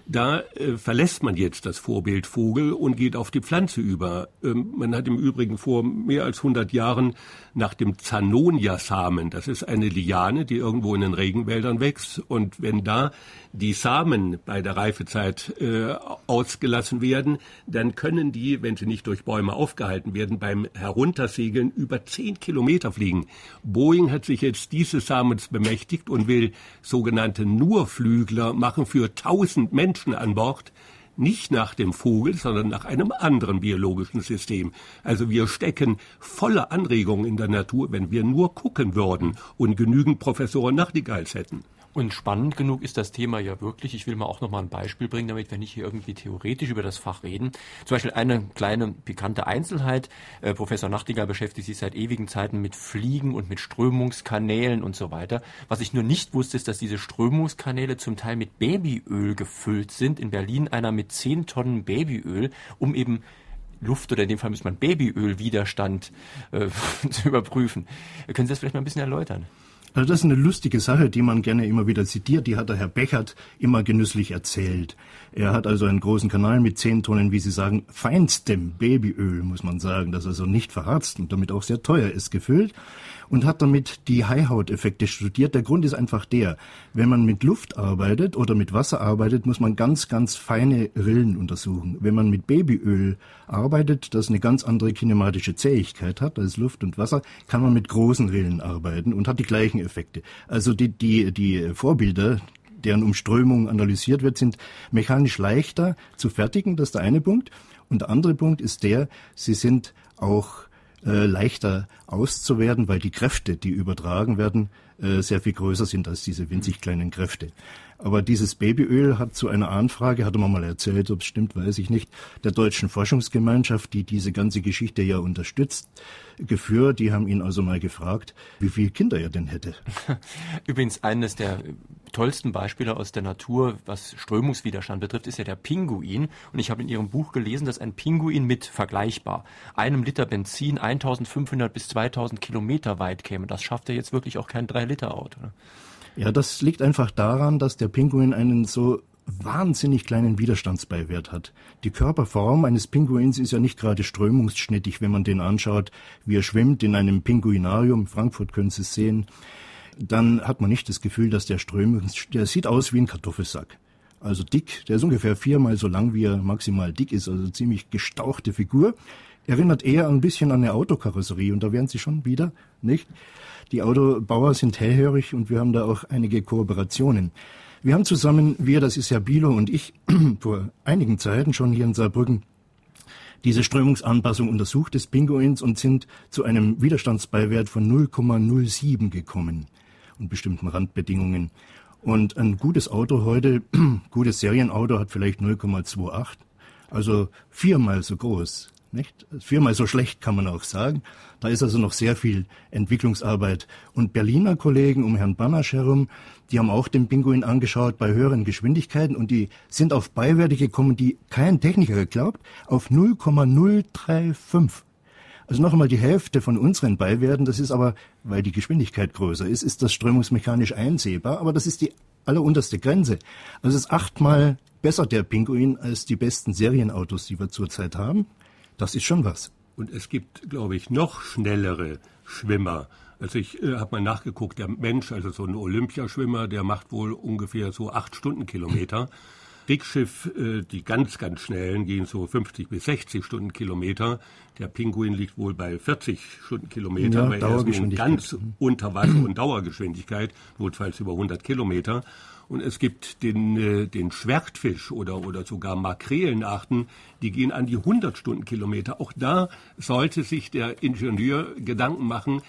Da äh, verlässt man jetzt das Vorbild Vogel und geht auf die Pflanze über. Ähm, man hat im Übrigen vor mehr als 100 Jahren nach dem Zanonia-Samen, das ist eine Liane, die irgendwo in den Regenwäldern wächst. Und wenn da die Samen bei der Reifezeit äh, ausgelassen werden, dann können die, wenn sie nicht durch Bäume aufgehalten werden, beim Heruntersegeln über zehn Kilometer fliegen. Boeing hat sich jetzt dieses Samens bemächtigt und will sogenannte Nurflügler machen für tausend Menschen an Bord nicht nach dem Vogel, sondern nach einem anderen biologischen System. Also wir stecken voller Anregungen in der Natur, wenn wir nur gucken würden und genügend Professoren Nachtigalls hätten.
Und spannend genug ist das Thema ja wirklich. Ich will mal auch noch mal ein Beispiel bringen, damit wir nicht hier irgendwie theoretisch über das Fach reden. Zum Beispiel eine kleine pikante Einzelheit. Äh, Professor Nachtigall beschäftigt sich seit ewigen Zeiten mit Fliegen und mit Strömungskanälen und so weiter. Was ich nur nicht wusste, ist, dass diese Strömungskanäle zum Teil mit Babyöl gefüllt sind. In Berlin einer mit 10 Tonnen Babyöl, um eben Luft oder in dem Fall müsste man Babyölwiderstand äh, zu überprüfen. Können Sie das vielleicht mal ein bisschen erläutern?
Also das ist eine lustige Sache, die man gerne immer wieder zitiert. Die hat der Herr Bechert immer genüsslich erzählt. Er hat also einen großen Kanal mit zehn Tonnen, wie Sie sagen, feinstem Babyöl, muss man sagen, das also nicht verharzt und damit auch sehr teuer ist, gefüllt und hat damit die Haihauteffekte studiert. Der Grund ist einfach der, wenn man mit Luft arbeitet oder mit Wasser arbeitet, muss man ganz, ganz feine Rillen untersuchen. Wenn man mit Babyöl arbeitet, das eine ganz andere kinematische Zähigkeit hat als Luft und Wasser, kann man mit großen Rillen arbeiten und hat die gleichen Effekte. Also die, die, die Vorbilder, deren Umströmung analysiert wird, sind mechanisch leichter zu fertigen. Das ist der eine Punkt. Und der andere Punkt ist der, sie sind auch äh, leichter auszuwerten, weil die Kräfte, die übertragen werden, äh, sehr viel größer sind als diese winzig kleinen Kräfte. Aber dieses Babyöl hat zu einer Anfrage, hat man mal erzählt, ob es stimmt, weiß ich nicht, der deutschen Forschungsgemeinschaft, die diese ganze Geschichte ja unterstützt, geführt. Die haben ihn also mal gefragt, wie viele Kinder er denn hätte.
Übrigens eines der tollsten Beispiele aus der Natur, was Strömungswiderstand betrifft, ist ja der Pinguin. Und ich habe in Ihrem Buch gelesen, dass ein Pinguin mit vergleichbar einem Liter Benzin 1500 bis 2000 Kilometer weit käme. Das schafft er jetzt wirklich auch kein 3-Liter-Auto.
Ja, das liegt einfach daran, dass der Pinguin einen so wahnsinnig kleinen Widerstandsbeiwert hat. Die Körperform eines Pinguins ist ja nicht gerade strömungsschnittig, wenn man den anschaut, wie er schwimmt in einem Pinguinarium. Frankfurt können Sie es sehen. Dann hat man nicht das Gefühl, dass der Strömungs, der sieht aus wie ein Kartoffelsack. Also dick, der ist ungefähr viermal so lang, wie er maximal dick ist, also ziemlich gestauchte Figur. Erinnert eher ein bisschen an eine Autokarosserie und da wären Sie schon wieder, nicht? Die Autobauer sind hellhörig und wir haben da auch einige Kooperationen. Wir haben zusammen, wir, das ist ja Bilo und ich, vor einigen Zeiten schon hier in Saarbrücken diese Strömungsanpassung untersucht des Pinguins und sind zu einem Widerstandsbeiwert von 0,07 gekommen und bestimmten Randbedingungen. Und ein gutes Auto heute, gutes Serienauto hat vielleicht 0,28, also viermal so groß. Nicht? Viermal so schlecht kann man auch sagen. Da ist also noch sehr viel Entwicklungsarbeit. Und Berliner Kollegen um Herrn Banasch herum, die haben auch den Pinguin angeschaut bei höheren Geschwindigkeiten und die sind auf Beiwerte gekommen, die kein Techniker glaubt, auf 0,035. Also noch einmal die Hälfte von unseren Beiwerten, das ist aber, weil die Geschwindigkeit größer ist, ist das strömungsmechanisch einsehbar, aber das ist die allerunterste Grenze. Also es ist achtmal besser der Pinguin als die besten Serienautos, die wir zurzeit haben. Das ist schon was.
Und es gibt, glaube ich, noch schnellere Schwimmer. Also ich äh, habe mal nachgeguckt, der Mensch, also so ein Olympiaschwimmer, der macht wohl ungefähr so acht Stundenkilometer. Dickschiff, äh, die ganz, ganz schnellen, gehen so 50 bis 60 Stundenkilometer. Der Pinguin liegt wohl bei 40 Stundenkilometer, ja, weil er ist nun ganz unter Wasser und Dauergeschwindigkeit, notfalls über 100 Kilometer. Und es gibt den, äh, den Schwertfisch oder, oder sogar Makrelenarten, die gehen an die 100 Stundenkilometer. Auch da sollte sich der Ingenieur Gedanken machen,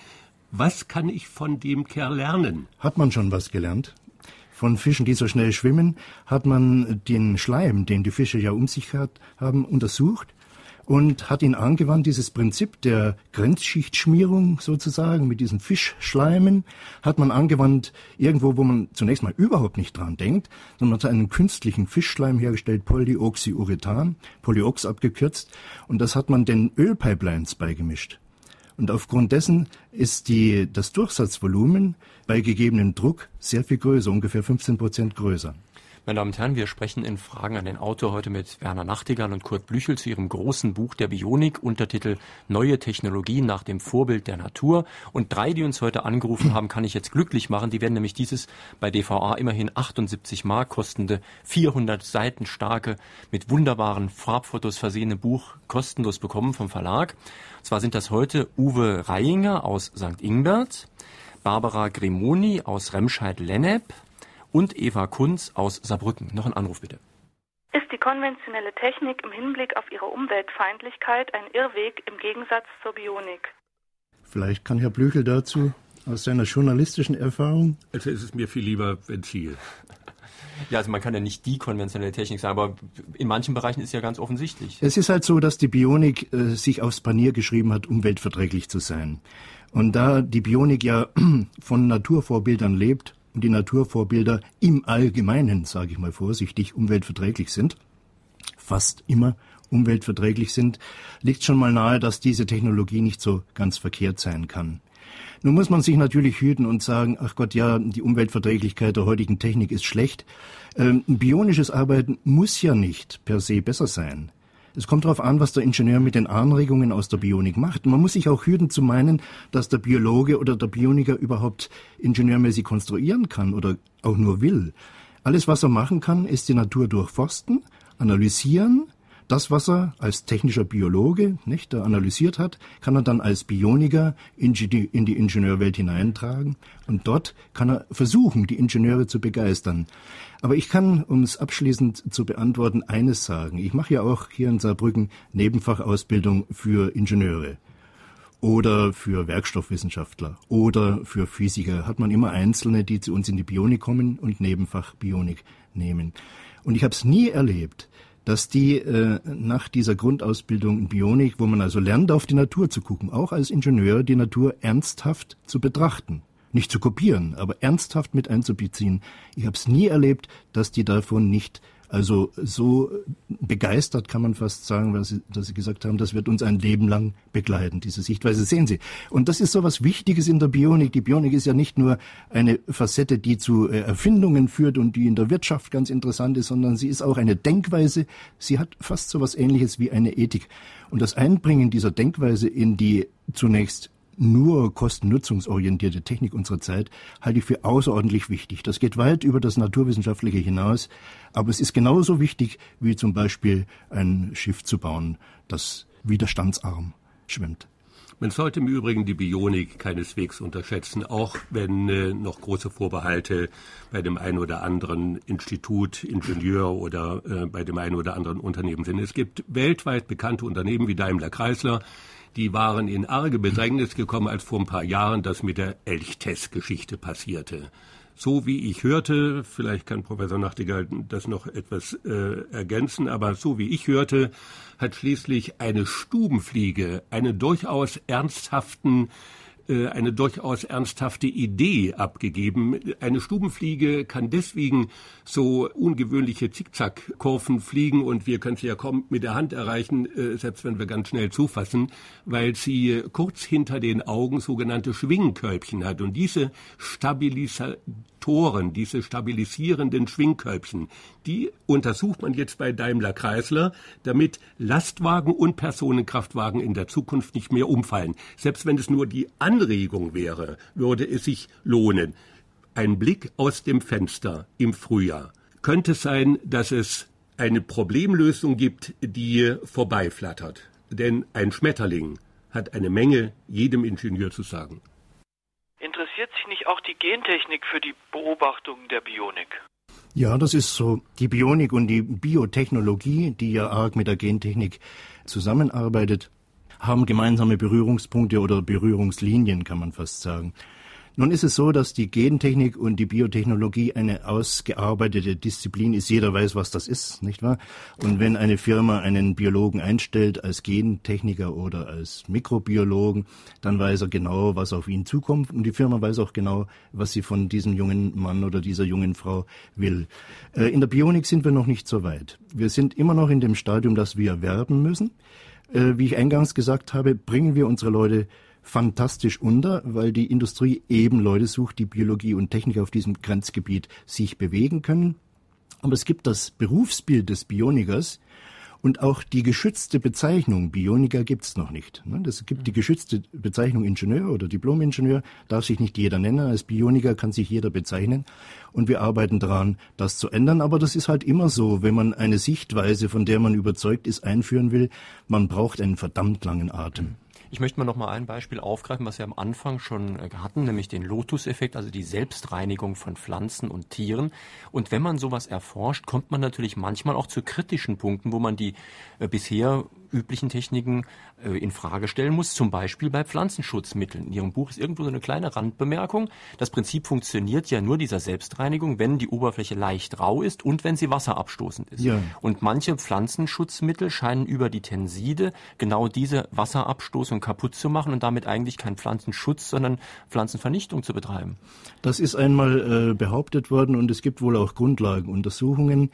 was kann ich von dem Kerl lernen?
Hat man schon was gelernt? Von Fischen, die so schnell schwimmen, hat man den Schleim, den die Fische ja um sich hat, haben, untersucht und hat ihn angewandt, dieses Prinzip der Grenzschichtschmierung sozusagen mit diesen Fischschleimen, hat man angewandt irgendwo, wo man zunächst mal überhaupt nicht dran denkt, sondern hat einen künstlichen Fischschleim hergestellt, Polyoxyurethan, Polyox abgekürzt, und das hat man den Ölpipelines beigemischt. Und aufgrund dessen ist die, das Durchsatzvolumen bei gegebenem Druck sehr viel größer, ungefähr 15 Prozent größer.
Meine Damen und Herren, wir sprechen in Fragen an den Autor heute mit Werner Nachtigall und Kurt Blüchel zu ihrem großen Buch der Bionik, Untertitel Neue Technologien nach dem Vorbild der Natur. Und drei, die uns heute angerufen haben, kann ich jetzt glücklich machen. Die werden nämlich dieses bei DVA immerhin 78 Mark kostende, 400 Seiten starke, mit wunderbaren Farbfotos versehene Buch kostenlos bekommen vom Verlag. Und zwar sind das heute Uwe Reiinger aus St. Ingbert, Barbara Grimoni aus Remscheid-Lennep, und Eva Kunz aus Saarbrücken. Noch ein Anruf bitte.
Ist die konventionelle Technik im Hinblick auf ihre Umweltfeindlichkeit ein Irrweg im Gegensatz zur Bionik?
Vielleicht kann Herr Blüchel dazu aus seiner journalistischen Erfahrung.
Also ist es mir viel lieber Ventil.
Ja, also man kann ja nicht die konventionelle Technik sagen, aber in manchen Bereichen ist ja ganz offensichtlich.
Es ist halt so, dass die Bionik äh, sich aufs Panier geschrieben hat, umweltverträglich zu sein. Und da die Bionik ja von Naturvorbildern lebt, und die Naturvorbilder im Allgemeinen, sage ich mal vorsichtig, umweltverträglich sind, fast immer umweltverträglich sind, liegt schon mal nahe, dass diese Technologie nicht so ganz verkehrt sein kann. Nun muss man sich natürlich hüten und sagen, ach Gott, ja, die Umweltverträglichkeit der heutigen Technik ist schlecht. Ähm, bionisches Arbeiten muss ja nicht per se besser sein. Es kommt darauf an, was der Ingenieur mit den Anregungen aus der Bionik macht. Man muss sich auch hüten zu meinen, dass der Biologe oder der Bioniker überhaupt ingenieurmäßig konstruieren kann oder auch nur will. Alles, was er machen kann, ist die Natur durchforsten, analysieren, das, was er als technischer Biologe nicht, analysiert hat, kann er dann als Bioniker in die, in die Ingenieurwelt hineintragen und dort kann er versuchen, die Ingenieure zu begeistern. Aber ich kann, um es abschließend zu beantworten, eines sagen. Ich mache ja auch hier in Saarbrücken Nebenfachausbildung für Ingenieure oder für Werkstoffwissenschaftler oder für Physiker. Hat man immer Einzelne, die zu uns in die Bionik kommen und Nebenfach Bionik nehmen. Und ich habe es nie erlebt, dass die äh, nach dieser Grundausbildung in Bionik, wo man also lernt, auf die Natur zu gucken, auch als Ingenieur die Natur ernsthaft zu betrachten. Nicht zu kopieren, aber ernsthaft mit einzubeziehen. Ich habe es nie erlebt, dass die davon nicht also so begeistert kann man fast sagen, dass Sie, dass Sie gesagt haben, das wird uns ein Leben lang begleiten, diese Sichtweise. Sehen Sie. Und das ist so was Wichtiges in der Bionik. Die Bionik ist ja nicht nur eine Facette, die zu äh, Erfindungen führt und die in der Wirtschaft ganz interessant ist, sondern sie ist auch eine Denkweise. Sie hat fast so was Ähnliches wie eine Ethik. Und das Einbringen dieser Denkweise in die zunächst nur kostennutzungsorientierte Technik unserer Zeit halte ich für außerordentlich wichtig. Das geht weit über das Naturwissenschaftliche hinaus, aber es ist genauso wichtig, wie zum Beispiel ein Schiff zu bauen, das widerstandsarm schwimmt.
Man sollte im Übrigen die Bionik keineswegs unterschätzen, auch wenn äh, noch große Vorbehalte bei dem einen oder anderen Institut, Ingenieur oder äh, bei dem einen oder anderen Unternehmen sind. Es gibt weltweit bekannte Unternehmen wie Daimler Chrysler, die waren in arge Bedrängnis gekommen, als vor ein paar Jahren das mit der Elchtest-Geschichte passierte. So wie ich hörte, vielleicht kann Professor Nachtigall das noch etwas äh, ergänzen, aber so wie ich hörte, hat schließlich eine Stubenfliege einen durchaus ernsthaften eine durchaus ernsthafte Idee abgegeben. Eine Stubenfliege kann deswegen so ungewöhnliche Zickzackkurven fliegen und wir können sie ja kaum mit der Hand erreichen, äh, selbst wenn wir ganz schnell zufassen, weil sie kurz hinter den Augen sogenannte Schwingkörbchen hat. Und diese Stabilisatoren, diese stabilisierenden Schwingkörbchen, die untersucht man jetzt bei Daimler Chrysler, damit Lastwagen und Personenkraftwagen in der Zukunft nicht mehr umfallen. Selbst wenn es nur die Anregung wäre, würde es sich lohnen. Ein Blick aus dem Fenster im Frühjahr könnte sein, dass es eine Problemlösung gibt, die vorbeiflattert. Denn ein Schmetterling hat eine Menge jedem Ingenieur zu sagen.
Interessiert sich nicht auch die Gentechnik für die Beobachtung der Bionik?
Ja, das ist so. Die Bionik und die Biotechnologie, die ja arg mit der Gentechnik zusammenarbeitet, haben gemeinsame Berührungspunkte oder Berührungslinien, kann man fast sagen. Nun ist es so, dass die Gentechnik und die Biotechnologie eine ausgearbeitete Disziplin ist. Jeder weiß, was das ist, nicht wahr? Und wenn eine Firma einen Biologen einstellt als Gentechniker oder als Mikrobiologen, dann weiß er genau, was auf ihn zukommt. Und die Firma weiß auch genau, was sie von diesem jungen Mann oder dieser jungen Frau will. Äh, in der Bionik sind wir noch nicht so weit. Wir sind immer noch in dem Stadium, dass wir werben müssen. Äh, wie ich eingangs gesagt habe, bringen wir unsere Leute fantastisch unter, weil die Industrie eben Leute sucht, die Biologie und Technik auf diesem Grenzgebiet sich bewegen können. Aber es gibt das Berufsbild des Bionikers und auch die geschützte Bezeichnung Bioniker gibt's noch nicht. Es gibt die geschützte Bezeichnung Ingenieur oder Diplom-Ingenieur, darf sich nicht jeder nennen. Als Bioniker kann sich jeder bezeichnen. Und wir arbeiten daran, das zu ändern. Aber das ist halt immer so, wenn man eine Sichtweise, von der man überzeugt ist, einführen will, man braucht einen verdammt langen Atem.
Ich möchte mal noch mal ein Beispiel aufgreifen, was wir am Anfang schon äh, hatten, nämlich den Lotus-Effekt, also die Selbstreinigung von Pflanzen und Tieren. Und wenn man sowas erforscht, kommt man natürlich manchmal auch zu kritischen Punkten, wo man die äh, bisher üblichen Techniken äh, in Frage stellen muss, zum Beispiel bei Pflanzenschutzmitteln. In Ihrem Buch ist irgendwo so eine kleine Randbemerkung. Das Prinzip funktioniert ja nur dieser Selbstreinigung, wenn die Oberfläche leicht rau ist und wenn sie wasserabstoßend ist. Ja. Und manche Pflanzenschutzmittel scheinen über die Tenside genau diese Wasserabstoßung kaputt zu machen und damit eigentlich keinen Pflanzenschutz, sondern Pflanzenvernichtung zu betreiben.
Das ist einmal äh, behauptet worden und es gibt wohl auch Grundlagenuntersuchungen,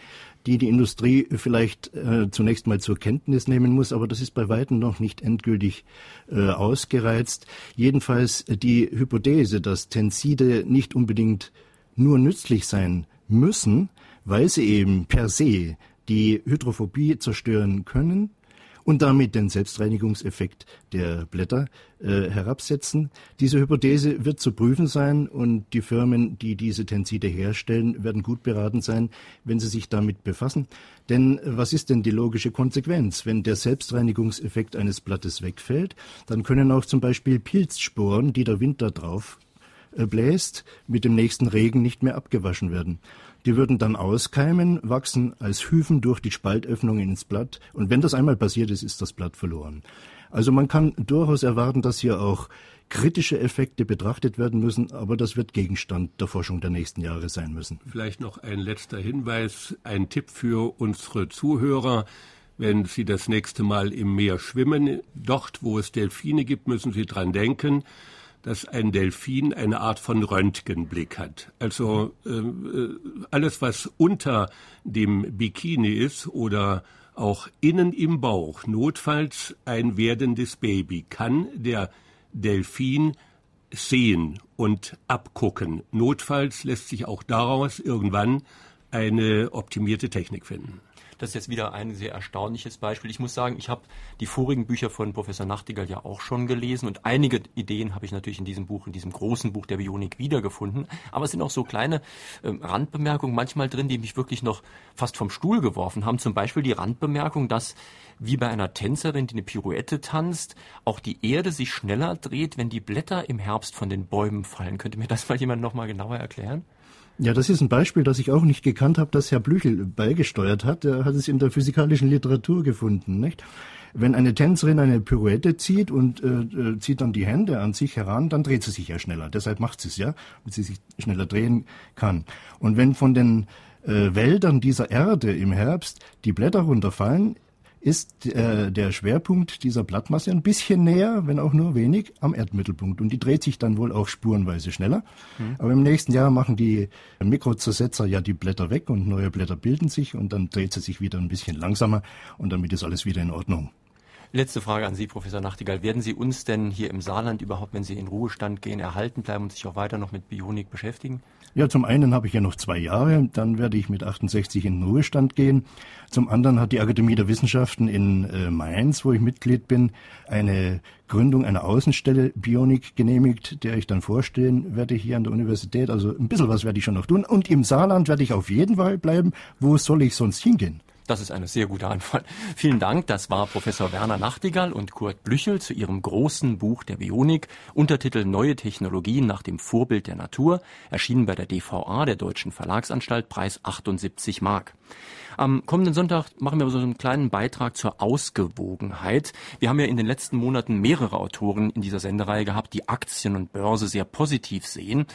die die Industrie vielleicht äh, zunächst mal zur Kenntnis nehmen muss, aber das ist bei weitem noch nicht endgültig äh, ausgereizt. Jedenfalls die Hypothese, dass Tenside nicht unbedingt nur nützlich sein müssen, weil sie eben per se die Hydrophobie zerstören können, und damit den Selbstreinigungseffekt der Blätter äh, herabsetzen. Diese Hypothese wird zu prüfen sein und die Firmen, die diese Tenside herstellen, werden gut beraten sein, wenn sie sich damit befassen. Denn was ist denn die logische Konsequenz? Wenn der Selbstreinigungseffekt eines Blattes wegfällt, dann können auch zum Beispiel Pilzsporen, die der Wind da drauf äh, bläst, mit dem nächsten Regen nicht mehr abgewaschen werden. Die würden dann auskeimen, wachsen als Hyphen durch die Spaltöffnungen ins Blatt. Und wenn das einmal passiert ist, ist das Blatt verloren. Also man kann durchaus erwarten, dass hier auch kritische Effekte betrachtet werden müssen, aber das wird Gegenstand der Forschung der nächsten Jahre sein müssen.
Vielleicht noch ein letzter Hinweis, ein Tipp für unsere Zuhörer. Wenn Sie das nächste Mal im Meer schwimmen, dort, wo es Delfine gibt, müssen Sie dran denken, dass ein Delfin eine Art von Röntgenblick hat. Also äh, alles, was unter dem Bikini ist oder auch innen im Bauch, notfalls ein werdendes Baby, kann der Delfin sehen und abgucken. Notfalls lässt sich auch daraus irgendwann eine optimierte Technik finden.
Das ist jetzt wieder ein sehr erstaunliches Beispiel. Ich muss sagen, ich habe die vorigen Bücher von Professor Nachtigall ja auch schon gelesen und einige Ideen habe ich natürlich in diesem Buch, in diesem großen Buch der Bionik wiedergefunden. Aber es sind auch so kleine äh, Randbemerkungen manchmal drin, die mich wirklich noch fast vom Stuhl geworfen haben. Zum Beispiel die Randbemerkung, dass wie bei einer Tänzerin, die eine Pirouette tanzt, auch die Erde sich schneller dreht, wenn die Blätter im Herbst von den Bäumen fallen. Könnte mir das mal jemand noch mal genauer erklären?
Ja, das ist ein Beispiel, das ich auch nicht gekannt habe, das Herr Blüchel beigesteuert hat. Er hat es in der physikalischen Literatur gefunden, nicht? Wenn eine Tänzerin eine Pirouette zieht und äh, äh, zieht dann die Hände an sich heran, dann dreht sie sich ja schneller. Deshalb macht sie es ja, damit sie sich schneller drehen kann. Und wenn von den äh, Wäldern dieser Erde im Herbst die Blätter runterfallen, ist äh, der Schwerpunkt dieser Blattmasse ein bisschen näher, wenn auch nur wenig, am Erdmittelpunkt. Und die dreht sich dann wohl auch spurenweise schneller. Mhm. Aber im nächsten Jahr machen die Mikrozersetzer ja die Blätter weg und neue Blätter bilden sich und dann dreht sie sich wieder ein bisschen langsamer und damit ist alles wieder in Ordnung.
Letzte Frage an Sie, Professor Nachtigall. Werden Sie uns denn hier im Saarland überhaupt, wenn Sie in Ruhestand gehen, erhalten bleiben und sich auch weiter noch mit Bionik beschäftigen?
Ja, zum einen habe ich ja noch zwei Jahre, dann werde ich mit 68 in den Ruhestand gehen. Zum anderen hat die Akademie der Wissenschaften in äh, Mainz, wo ich Mitglied bin, eine Gründung einer Außenstelle Bionik genehmigt, der ich dann vorstehen werde hier an der Universität. Also ein bisschen was werde ich schon noch tun. Und im Saarland werde ich auf jeden Fall bleiben. Wo soll ich sonst hingehen?
Das ist eine sehr gute Antwort. Vielen Dank. Das war Professor Werner Nachtigall und Kurt Blüchel zu ihrem großen Buch der Bionik, Untertitel Neue Technologien nach dem Vorbild der Natur, erschienen bei der DVA, der Deutschen Verlagsanstalt, Preis 78 Mark. Am kommenden Sonntag machen wir so einen kleinen Beitrag zur Ausgewogenheit. Wir haben ja in den letzten Monaten mehrere Autoren in dieser Sendereihe gehabt, die Aktien und Börse sehr positiv sehen.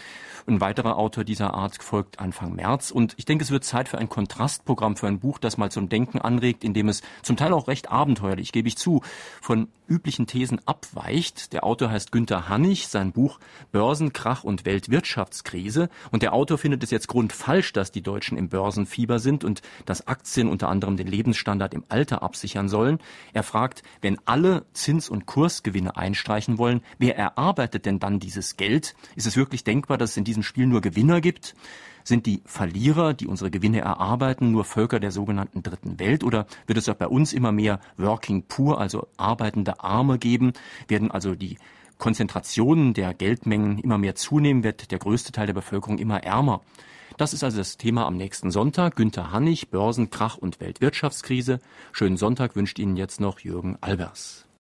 Ein weiterer Autor dieser Art folgt Anfang März. Und ich denke, es wird Zeit für ein Kontrastprogramm, für ein Buch, das mal zum Denken anregt, indem es zum Teil auch recht abenteuerlich, gebe ich zu, von üblichen Thesen abweicht. Der Autor heißt Günter Hannig, sein Buch Börsenkrach und Weltwirtschaftskrise. Und der Autor findet es jetzt grundfalsch, dass die Deutschen im Börsenfieber sind und dass Aktien unter anderem den Lebensstandard im Alter absichern sollen. Er fragt, wenn alle Zins- und Kursgewinne einstreichen wollen, wer erarbeitet denn dann dieses Geld? Ist es wirklich denkbar, dass es in diesem Spiel nur Gewinner gibt? Sind die Verlierer, die unsere Gewinne erarbeiten, nur Völker der sogenannten Dritten Welt oder wird es auch bei uns immer mehr Working Poor, also arbeitende Arme geben? Werden also die Konzentrationen der Geldmengen immer mehr zunehmen, wird der größte Teil der Bevölkerung immer ärmer. Das ist also das Thema am nächsten Sonntag. Günter Hannig, Börsenkrach und Weltwirtschaftskrise. Schönen Sonntag wünscht Ihnen jetzt noch Jürgen Albers.